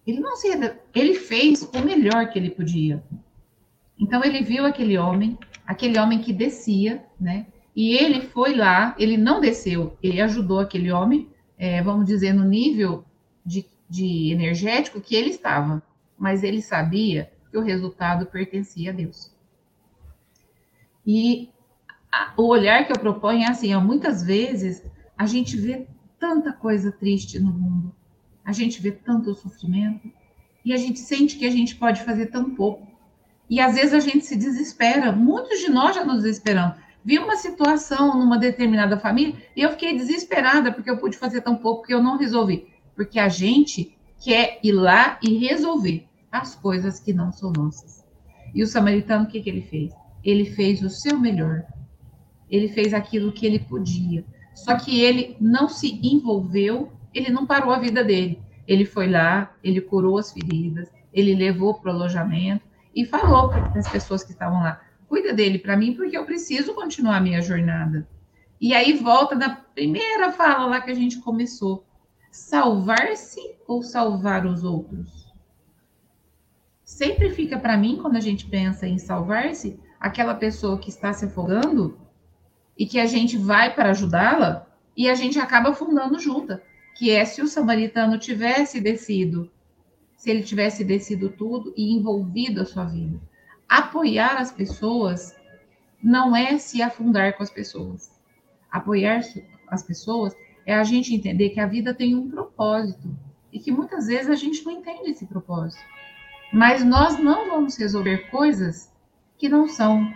Ele não se ele fez o melhor que ele podia. Então ele viu aquele homem, aquele homem que descia, né? E ele foi lá, ele não desceu, ele ajudou aquele homem, é, vamos dizer, no nível de, de energético que ele estava, mas ele sabia que o resultado pertencia a Deus. E a, o olhar que eu proponho é assim, ó, muitas vezes a gente vê tanta coisa triste no mundo, a gente vê tanto sofrimento, e a gente sente que a gente pode fazer tão pouco. E às vezes a gente se desespera, muitos de nós já nos desesperamos. Vi uma situação numa determinada família e eu fiquei desesperada porque eu pude fazer tão pouco que eu não resolvi. Porque a gente quer ir lá e resolver as coisas que não são nossas. E o samaritano, o que, que ele fez? Ele fez o seu melhor. Ele fez aquilo que ele podia. Só que ele não se envolveu, ele não parou a vida dele. Ele foi lá, ele curou as feridas, ele levou para o alojamento e falou para as pessoas que estavam lá: cuida dele para mim, porque eu preciso continuar a minha jornada. E aí volta na primeira fala lá que a gente começou: salvar-se ou salvar os outros? Sempre fica para mim, quando a gente pensa em salvar-se, aquela pessoa que está se afogando e que a gente vai para ajudá-la e a gente acaba afundando junto, que é se o samaritano tivesse descido, se ele tivesse descido tudo e envolvido a sua vida. Apoiar as pessoas não é se afundar com as pessoas. Apoiar as pessoas é a gente entender que a vida tem um propósito e que muitas vezes a gente não entende esse propósito. Mas nós não vamos resolver coisas que não são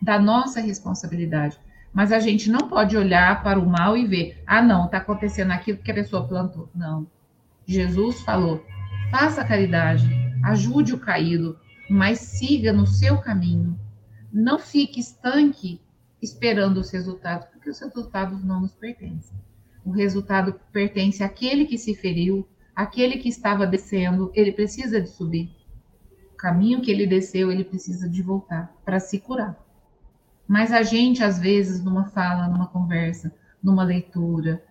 da nossa responsabilidade. Mas a gente não pode olhar para o mal e ver, ah, não, está acontecendo aquilo que a pessoa plantou. Não. Jesus falou: faça caridade, ajude o caído, mas siga no seu caminho. Não fique estanque esperando os resultados, porque os resultados não nos pertencem. O resultado pertence àquele que se feriu, aquele que estava descendo, ele precisa de subir. O caminho que ele desceu, ele precisa de voltar para se curar. Mas a gente, às vezes, numa fala, numa conversa, numa leitura,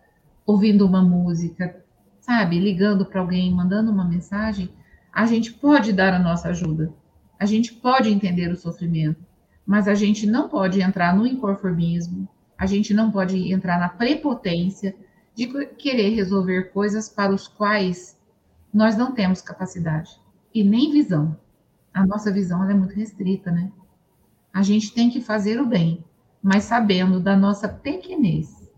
ouvindo uma música, sabe, ligando para alguém, mandando uma mensagem, a gente pode dar a nossa ajuda. A gente pode entender o sofrimento, mas a gente não pode entrar no inconformismo, a gente não pode entrar na prepotência de querer resolver coisas para os quais nós não temos capacidade e nem visão. A nossa visão é muito restrita, né? A gente tem que fazer o bem, mas sabendo da nossa pequenez,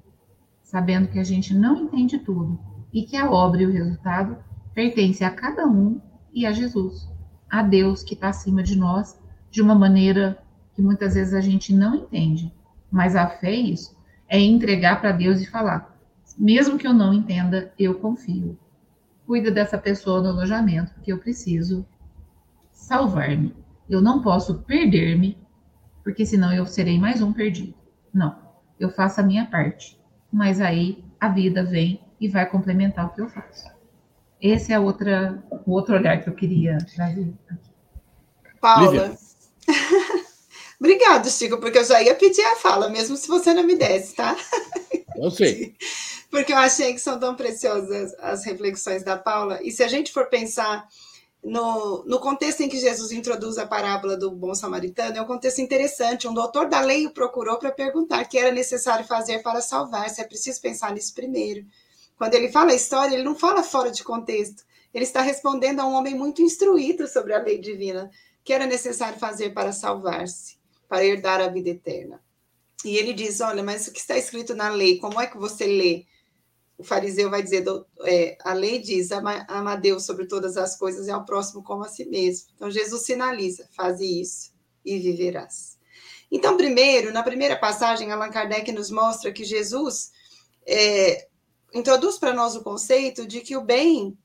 sabendo que a gente não entende tudo e que a obra e o resultado pertence a cada um e a Jesus, a Deus que está acima de nós de uma maneira que muitas vezes a gente não entende. Mas a fé é isso, é entregar para Deus e falar: mesmo que eu não entenda, eu confio. Cuida dessa pessoa no alojamento, porque eu preciso salvar-me. Eu não posso perder-me, porque senão eu serei mais um perdido. Não, eu faço a minha parte, mas aí a vida vem e vai complementar o que eu faço. Esse é outra, o outro olhar que eu queria trazer aqui. Paula. Obrigada, Chico, porque eu já ia pedir a fala, mesmo se você não me desse, tá? Eu sei. Porque eu achei que são tão preciosas as reflexões da Paula. E se a gente for pensar no, no contexto em que Jesus introduz a parábola do bom samaritano, é um contexto interessante. Um doutor da lei o procurou para perguntar o que era necessário fazer para salvar. Se é preciso pensar nisso primeiro. Quando ele fala a história, ele não fala fora de contexto. Ele está respondendo a um homem muito instruído sobre a lei divina, que era necessário fazer para salvar-se para herdar a vida eterna. E ele diz: Olha, mas o que está escrito na lei, como é que você lê? O fariseu vai dizer: é, A lei diz: ama, a Deus sobre todas as coisas e ao próximo como a si mesmo. Então, Jesus sinaliza: Faze isso e viverás. Então, primeiro, na primeira passagem, Allan Kardec nos mostra que Jesus é, introduz para nós o conceito de que o bem,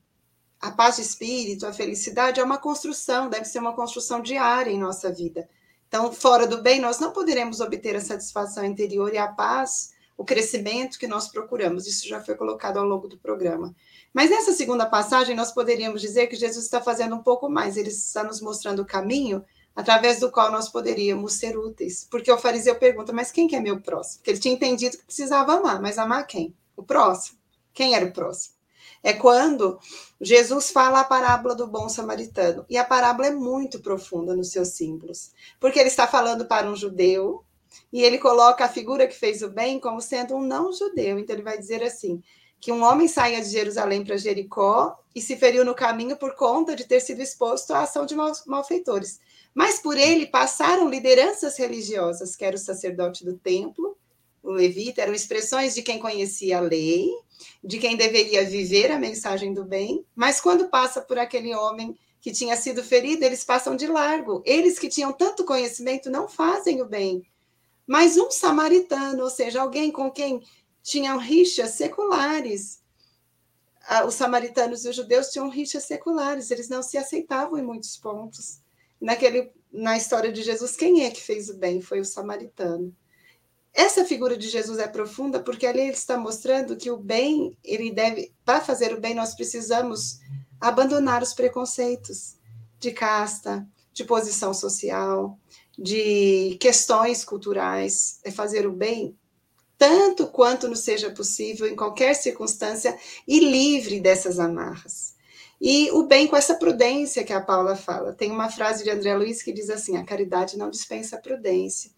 a paz de espírito, a felicidade é uma construção, deve ser uma construção diária em nossa vida. Então, fora do bem, nós não poderemos obter a satisfação interior e a paz, o crescimento que nós procuramos. Isso já foi colocado ao longo do programa. Mas nessa segunda passagem, nós poderíamos dizer que Jesus está fazendo um pouco mais. Ele está nos mostrando o caminho através do qual nós poderíamos ser úteis. Porque o fariseu pergunta, mas quem que é meu próximo? Porque ele tinha entendido que precisava amar, mas amar quem? O próximo. Quem era o próximo? É quando Jesus fala a parábola do bom samaritano. E a parábola é muito profunda nos seus símbolos, porque ele está falando para um judeu e ele coloca a figura que fez o bem como sendo um não judeu. Então ele vai dizer assim: que um homem saia de Jerusalém para Jericó e se feriu no caminho por conta de ter sido exposto à ação de malfeitores. Mas por ele passaram lideranças religiosas, que era o sacerdote do templo, o levita, eram expressões de quem conhecia a lei de quem deveria viver a mensagem do bem, mas quando passa por aquele homem que tinha sido ferido, eles passam de largo. Eles que tinham tanto conhecimento não fazem o bem. Mas um samaritano, ou seja, alguém com quem tinham rixas seculares. Os samaritanos e os judeus tinham rixas seculares, eles não se aceitavam em muitos pontos. Naquele, na história de Jesus, quem é que fez o bem? Foi o samaritano. Essa figura de Jesus é profunda porque ali ele está mostrando que o bem, ele deve, para fazer o bem, nós precisamos abandonar os preconceitos de casta, de posição social, de questões culturais, é fazer o bem tanto quanto nos seja possível, em qualquer circunstância, e livre dessas amarras. E o bem com essa prudência que a Paula fala. Tem uma frase de André Luiz que diz assim: a caridade não dispensa prudência.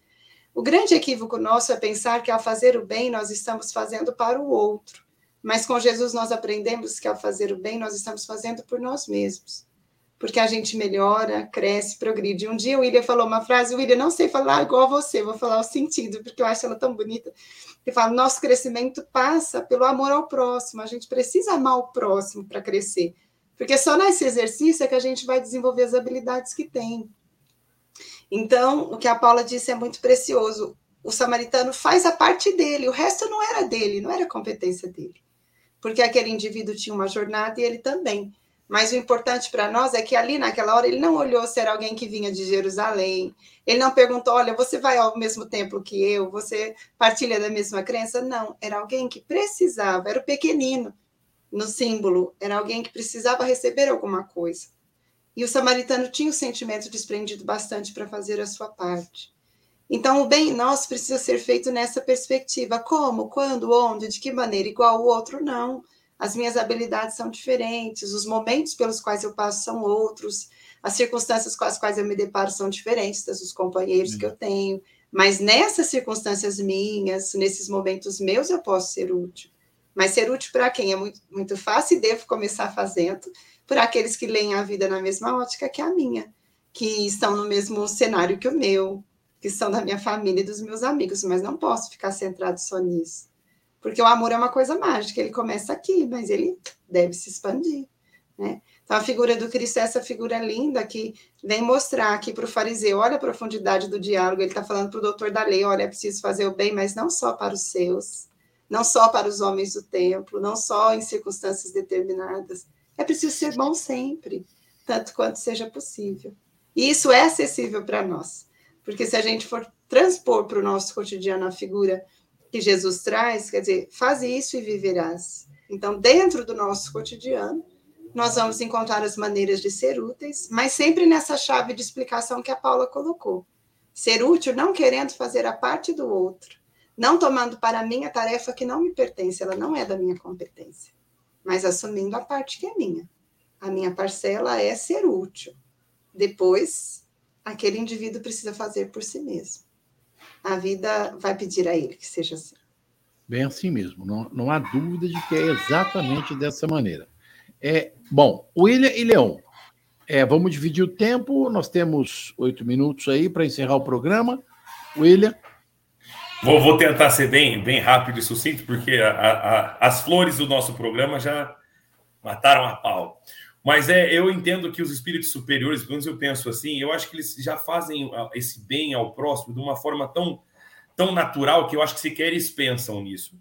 O grande equívoco nosso é pensar que ao fazer o bem nós estamos fazendo para o outro, mas com Jesus nós aprendemos que ao fazer o bem nós estamos fazendo por nós mesmos, porque a gente melhora, cresce, progride. Um dia o William falou uma frase, o William, não sei falar igual a você, vou falar o sentido, porque eu acho ela tão bonita. Ele fala: nosso crescimento passa pelo amor ao próximo, a gente precisa amar o próximo para crescer, porque só nesse exercício é que a gente vai desenvolver as habilidades que tem. Então, o que a Paula disse é muito precioso. o samaritano faz a parte dele, o resto não era dele, não era competência dele. Porque aquele indivíduo tinha uma jornada e ele também. Mas o importante para nós é que ali naquela hora ele não olhou se era alguém que vinha de Jerusalém. Ele não perguntou: olha, você vai ao mesmo templo que eu? Você partilha da mesma crença? Não. Era alguém que precisava, era o pequenino no símbolo, era alguém que precisava receber alguma coisa. E o samaritano tinha o sentimento desprendido bastante para fazer a sua parte. Então, o bem nosso precisa ser feito nessa perspectiva. Como, quando, onde, de que maneira? Igual o outro, não as minhas habilidades são diferentes, os momentos pelos quais eu passo são outros, as circunstâncias com as quais eu me deparo são diferentes das dos companheiros que eu tenho. Mas nessas circunstâncias minhas, nesses momentos meus, eu posso ser útil. Mas ser útil para quem é muito, muito fácil e devo começar fazendo, por aqueles que leem a vida na mesma ótica que a minha, que estão no mesmo cenário que o meu, que são da minha família e dos meus amigos, mas não posso ficar centrado só nisso. Porque o amor é uma coisa mágica, ele começa aqui, mas ele deve se expandir. Né? Então, a figura do Cristo é essa figura linda que vem mostrar aqui para o fariseu: olha a profundidade do diálogo. Ele está falando para o doutor da lei: olha, é preciso fazer o bem, mas não só para os seus, não só para os homens do templo, não só em circunstâncias determinadas. É preciso ser bom sempre, tanto quanto seja possível. E isso é acessível para nós, porque se a gente for transpor para o nosso cotidiano a figura que Jesus traz, quer dizer, faz isso e viverás. Então, dentro do nosso cotidiano, nós vamos encontrar as maneiras de ser úteis, mas sempre nessa chave de explicação que a Paula colocou. Ser útil não querendo fazer a parte do outro, não tomando para mim a tarefa que não me pertence, ela não é da minha competência, mas assumindo a parte que é minha. A minha parcela é ser útil. Depois, aquele indivíduo precisa fazer por si mesmo a vida vai pedir a ele que seja assim. Bem assim mesmo, não, não há dúvida de que é exatamente dessa maneira. É, bom, William e Leão, é, vamos dividir o tempo, nós temos oito minutos aí para encerrar o programa. William. Vou, vou, tentar ser bem, bem rápido e sucinto, porque a, a, as flores do nosso programa já mataram a pau. Mas é, eu entendo que os espíritos superiores, pelo menos eu penso assim, eu acho que eles já fazem esse bem ao próximo de uma forma tão, tão natural que eu acho que sequer eles pensam nisso.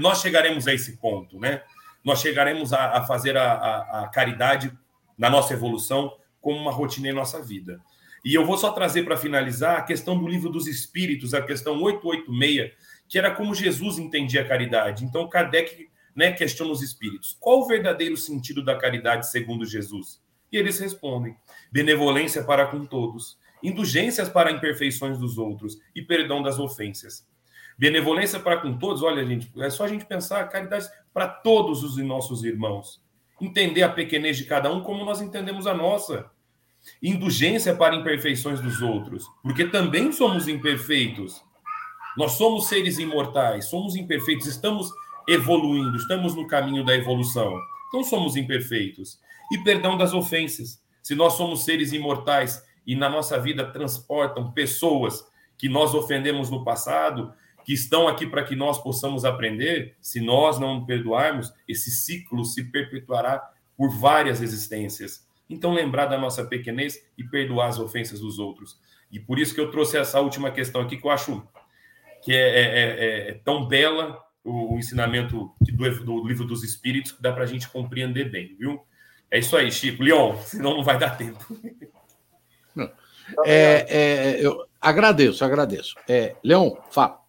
Nós chegaremos a esse ponto, né? Nós chegaremos a, a fazer a, a, a, caridade na nossa evolução como uma rotina em nossa vida. E eu vou só trazer para finalizar a questão do livro dos Espíritos, a questão 886, que era como Jesus entendia a caridade. Então, Kardec né, questiona os espíritos: qual o verdadeiro sentido da caridade segundo Jesus? E eles respondem: benevolência para com todos, indulgências para imperfeições dos outros e perdão das ofensas. Benevolência para com todos, olha, gente, é só a gente pensar caridade para todos os nossos irmãos. Entender a pequenez de cada um como nós entendemos a nossa. Indulgência para imperfeições dos outros, porque também somos imperfeitos. Nós somos seres imortais, somos imperfeitos, estamos evoluindo, estamos no caminho da evolução. Então somos imperfeitos. E perdão das ofensas. Se nós somos seres imortais e na nossa vida transportam pessoas que nós ofendemos no passado, que estão aqui para que nós possamos aprender, se nós não perdoarmos, esse ciclo se perpetuará por várias existências. Então, lembrar da nossa pequenez e perdoar as ofensas dos outros. E por isso que eu trouxe essa última questão aqui, que eu acho que é, é, é, é tão bela o, o ensinamento do, do, livro dos Espíritos, que dá para a gente compreender bem, viu? É isso aí, Chico. Leon, senão não vai dar tempo. É, é, eu agradeço, agradeço. É, Leon, fala.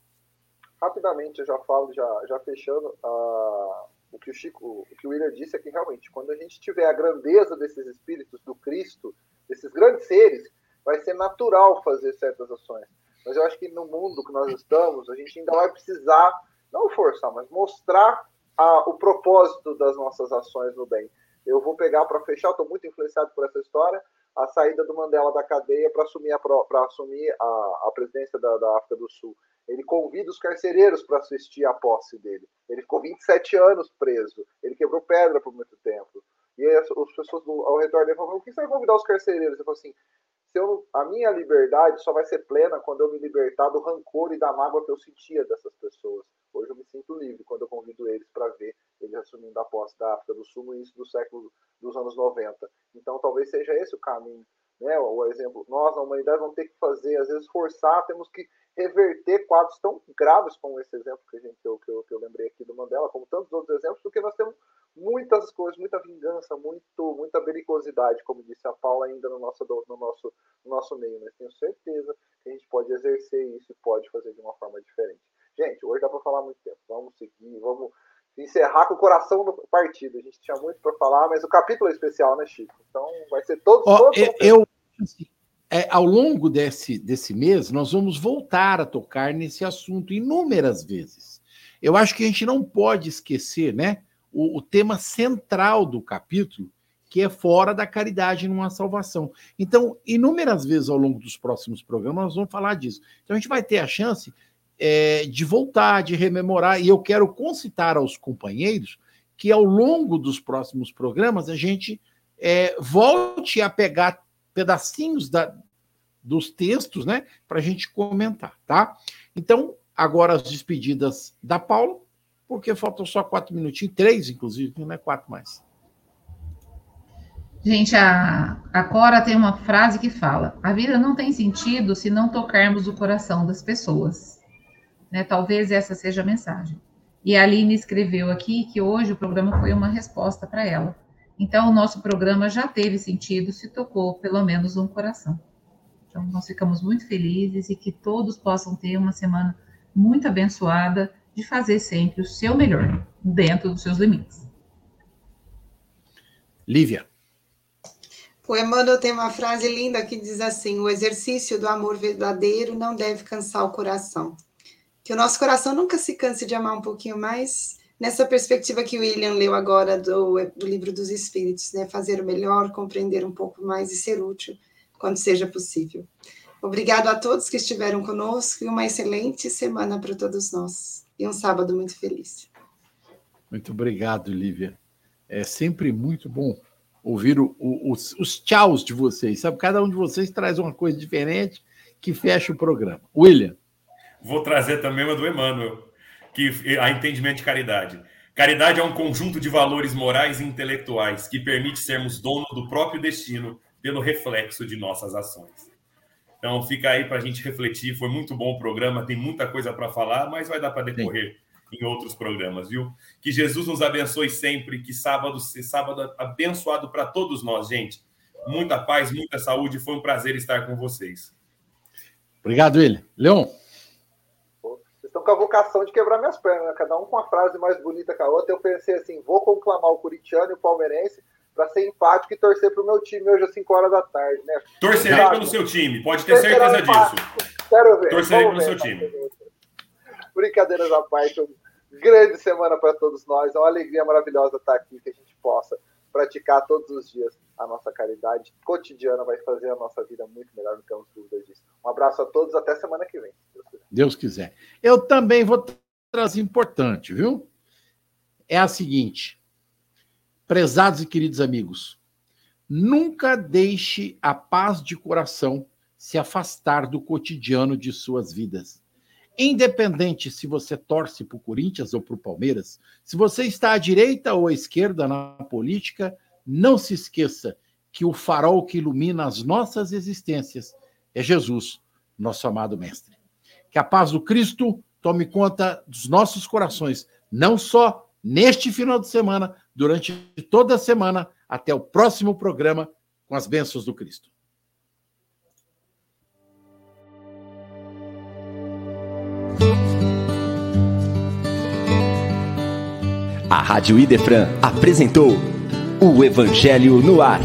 Rapidamente, eu já falo, já, já fechando, uh, o que o Chico, o que o William disse é que realmente, quando a gente tiver a grandeza desses espíritos do Cristo, desses grandes seres, vai ser natural fazer certas ações. Mas eu acho que no mundo que nós estamos, a gente ainda vai precisar não forçar, mas mostrar a, o propósito das nossas ações no bem. Eu vou pegar para fechar, estou muito influenciado por essa história, a saída do Mandela da cadeia para assumir, a, pra assumir a, a presidência da, da, África do Sul. Ele convida os carcereiros para assistir à posse dele. Ele ficou 27 anos preso, ele quebrou pedra por muito tempo. E as, as pessoas ao redor dele falaram: por que você vai convidar os carcereiros? Ele falou assim: se eu, a minha liberdade só vai ser plena quando eu me libertar do rancor e da mágoa que eu sentia dessas pessoas. Hoje eu me sinto livre quando eu convido eles para ver eles assumindo a posse da África do Sul no início do século dos anos 90. Então talvez seja esse o caminho né? O exemplo, nós, a humanidade, vamos ter que fazer, às vezes, forçar, temos que reverter quadros tão graves como esse exemplo que, a gente, que, eu, que, eu, que eu lembrei aqui do Mandela, como tantos outros exemplos, porque nós temos muitas coisas, muita vingança, muito, muita belicosidade, como disse a Paula ainda no nosso, no nosso, no nosso meio. Mas tenho certeza que a gente pode exercer isso e pode fazer de uma forma diferente. Gente, hoje dá para falar muito tempo. Vamos seguir, vamos encerrar com o coração no partido. A gente tinha muito para falar, mas o capítulo é especial, né, Chico? Então vai ser todos. Oh, todos eu, eu assim, é, ao longo desse, desse mês, nós vamos voltar a tocar nesse assunto inúmeras vezes. Eu acho que a gente não pode esquecer, né? O, o tema central do capítulo, que é fora da caridade numa salvação. Então, inúmeras vezes ao longo dos próximos programas, nós vamos falar disso. Então, a gente vai ter a chance é, de voltar, de rememorar, e eu quero concitar aos companheiros que ao longo dos próximos programas a gente é, volte a pegar pedacinhos da, dos textos, né, para a gente comentar, tá? Então, agora as despedidas da Paula, porque faltam só quatro minutinhos, três, inclusive, não é quatro mais. Gente, a, a Cora tem uma frase que fala: a vida não tem sentido se não tocarmos o coração das pessoas. Né? Talvez essa seja a mensagem. E a Aline escreveu aqui que hoje o programa foi uma resposta para ela. Então, o nosso programa já teve sentido se tocou pelo menos um coração. Então, nós ficamos muito felizes e que todos possam ter uma semana muito abençoada de fazer sempre o seu melhor, dentro dos seus limites. Lívia. O Emmanuel tem uma frase linda que diz assim: o exercício do amor verdadeiro não deve cansar o coração que o nosso coração nunca se canse de amar um pouquinho mais, nessa perspectiva que o William leu agora do, do livro dos Espíritos, né? Fazer o melhor, compreender um pouco mais e ser útil quando seja possível. Obrigado a todos que estiveram conosco e uma excelente semana para todos nós. E um sábado muito feliz. Muito obrigado, Lívia. É sempre muito bom ouvir o, o, os, os tchauz de vocês. Sabe, cada um de vocês traz uma coisa diferente que fecha o programa. William vou trazer também uma do Emmanuel, que a entendimento de caridade. Caridade é um conjunto de valores morais e intelectuais que permite sermos dono do próprio destino pelo reflexo de nossas ações. Então fica aí para a gente refletir. Foi muito bom o programa, tem muita coisa para falar, mas vai dar para decorrer Sim. em outros programas, viu? Que Jesus nos abençoe sempre, que sábado seja sábado abençoado para todos nós, gente. Muita paz, muita saúde. Foi um prazer estar com vocês. Obrigado, ele. Leon estão com a vocação de quebrar minhas pernas, né? cada um com uma frase mais bonita que a outra. Eu pensei assim: vou conclamar o Curitiano e o Palmeirense para ser empático e torcer para o meu time hoje às 5 horas da tarde. Né? Torcerei pelo seu time, pode ter certeza disso. Quero ver. Torcerei pelo seu time. Brincadeiras à parte, uma grande semana para todos nós. É uma alegria maravilhosa estar aqui, que a gente possa praticar todos os dias a nossa caridade cotidiana, vai fazer a nossa vida muito melhor, não temos dúvidas disso. Um abraço a todos, até semana que vem. Deus quiser. Eu também vou trazer importante, viu? É a seguinte, prezados e queridos amigos, nunca deixe a paz de coração se afastar do cotidiano de suas vidas. Independente se você torce para o Corinthians ou para o Palmeiras, se você está à direita ou à esquerda na política, não se esqueça que o farol que ilumina as nossas existências é Jesus, nosso amado Mestre. Que a paz do Cristo tome conta dos nossos corações, não só neste final de semana, durante toda a semana, até o próximo programa com as bênçãos do Cristo. A Rádio Idefran apresentou o Evangelho no Ar.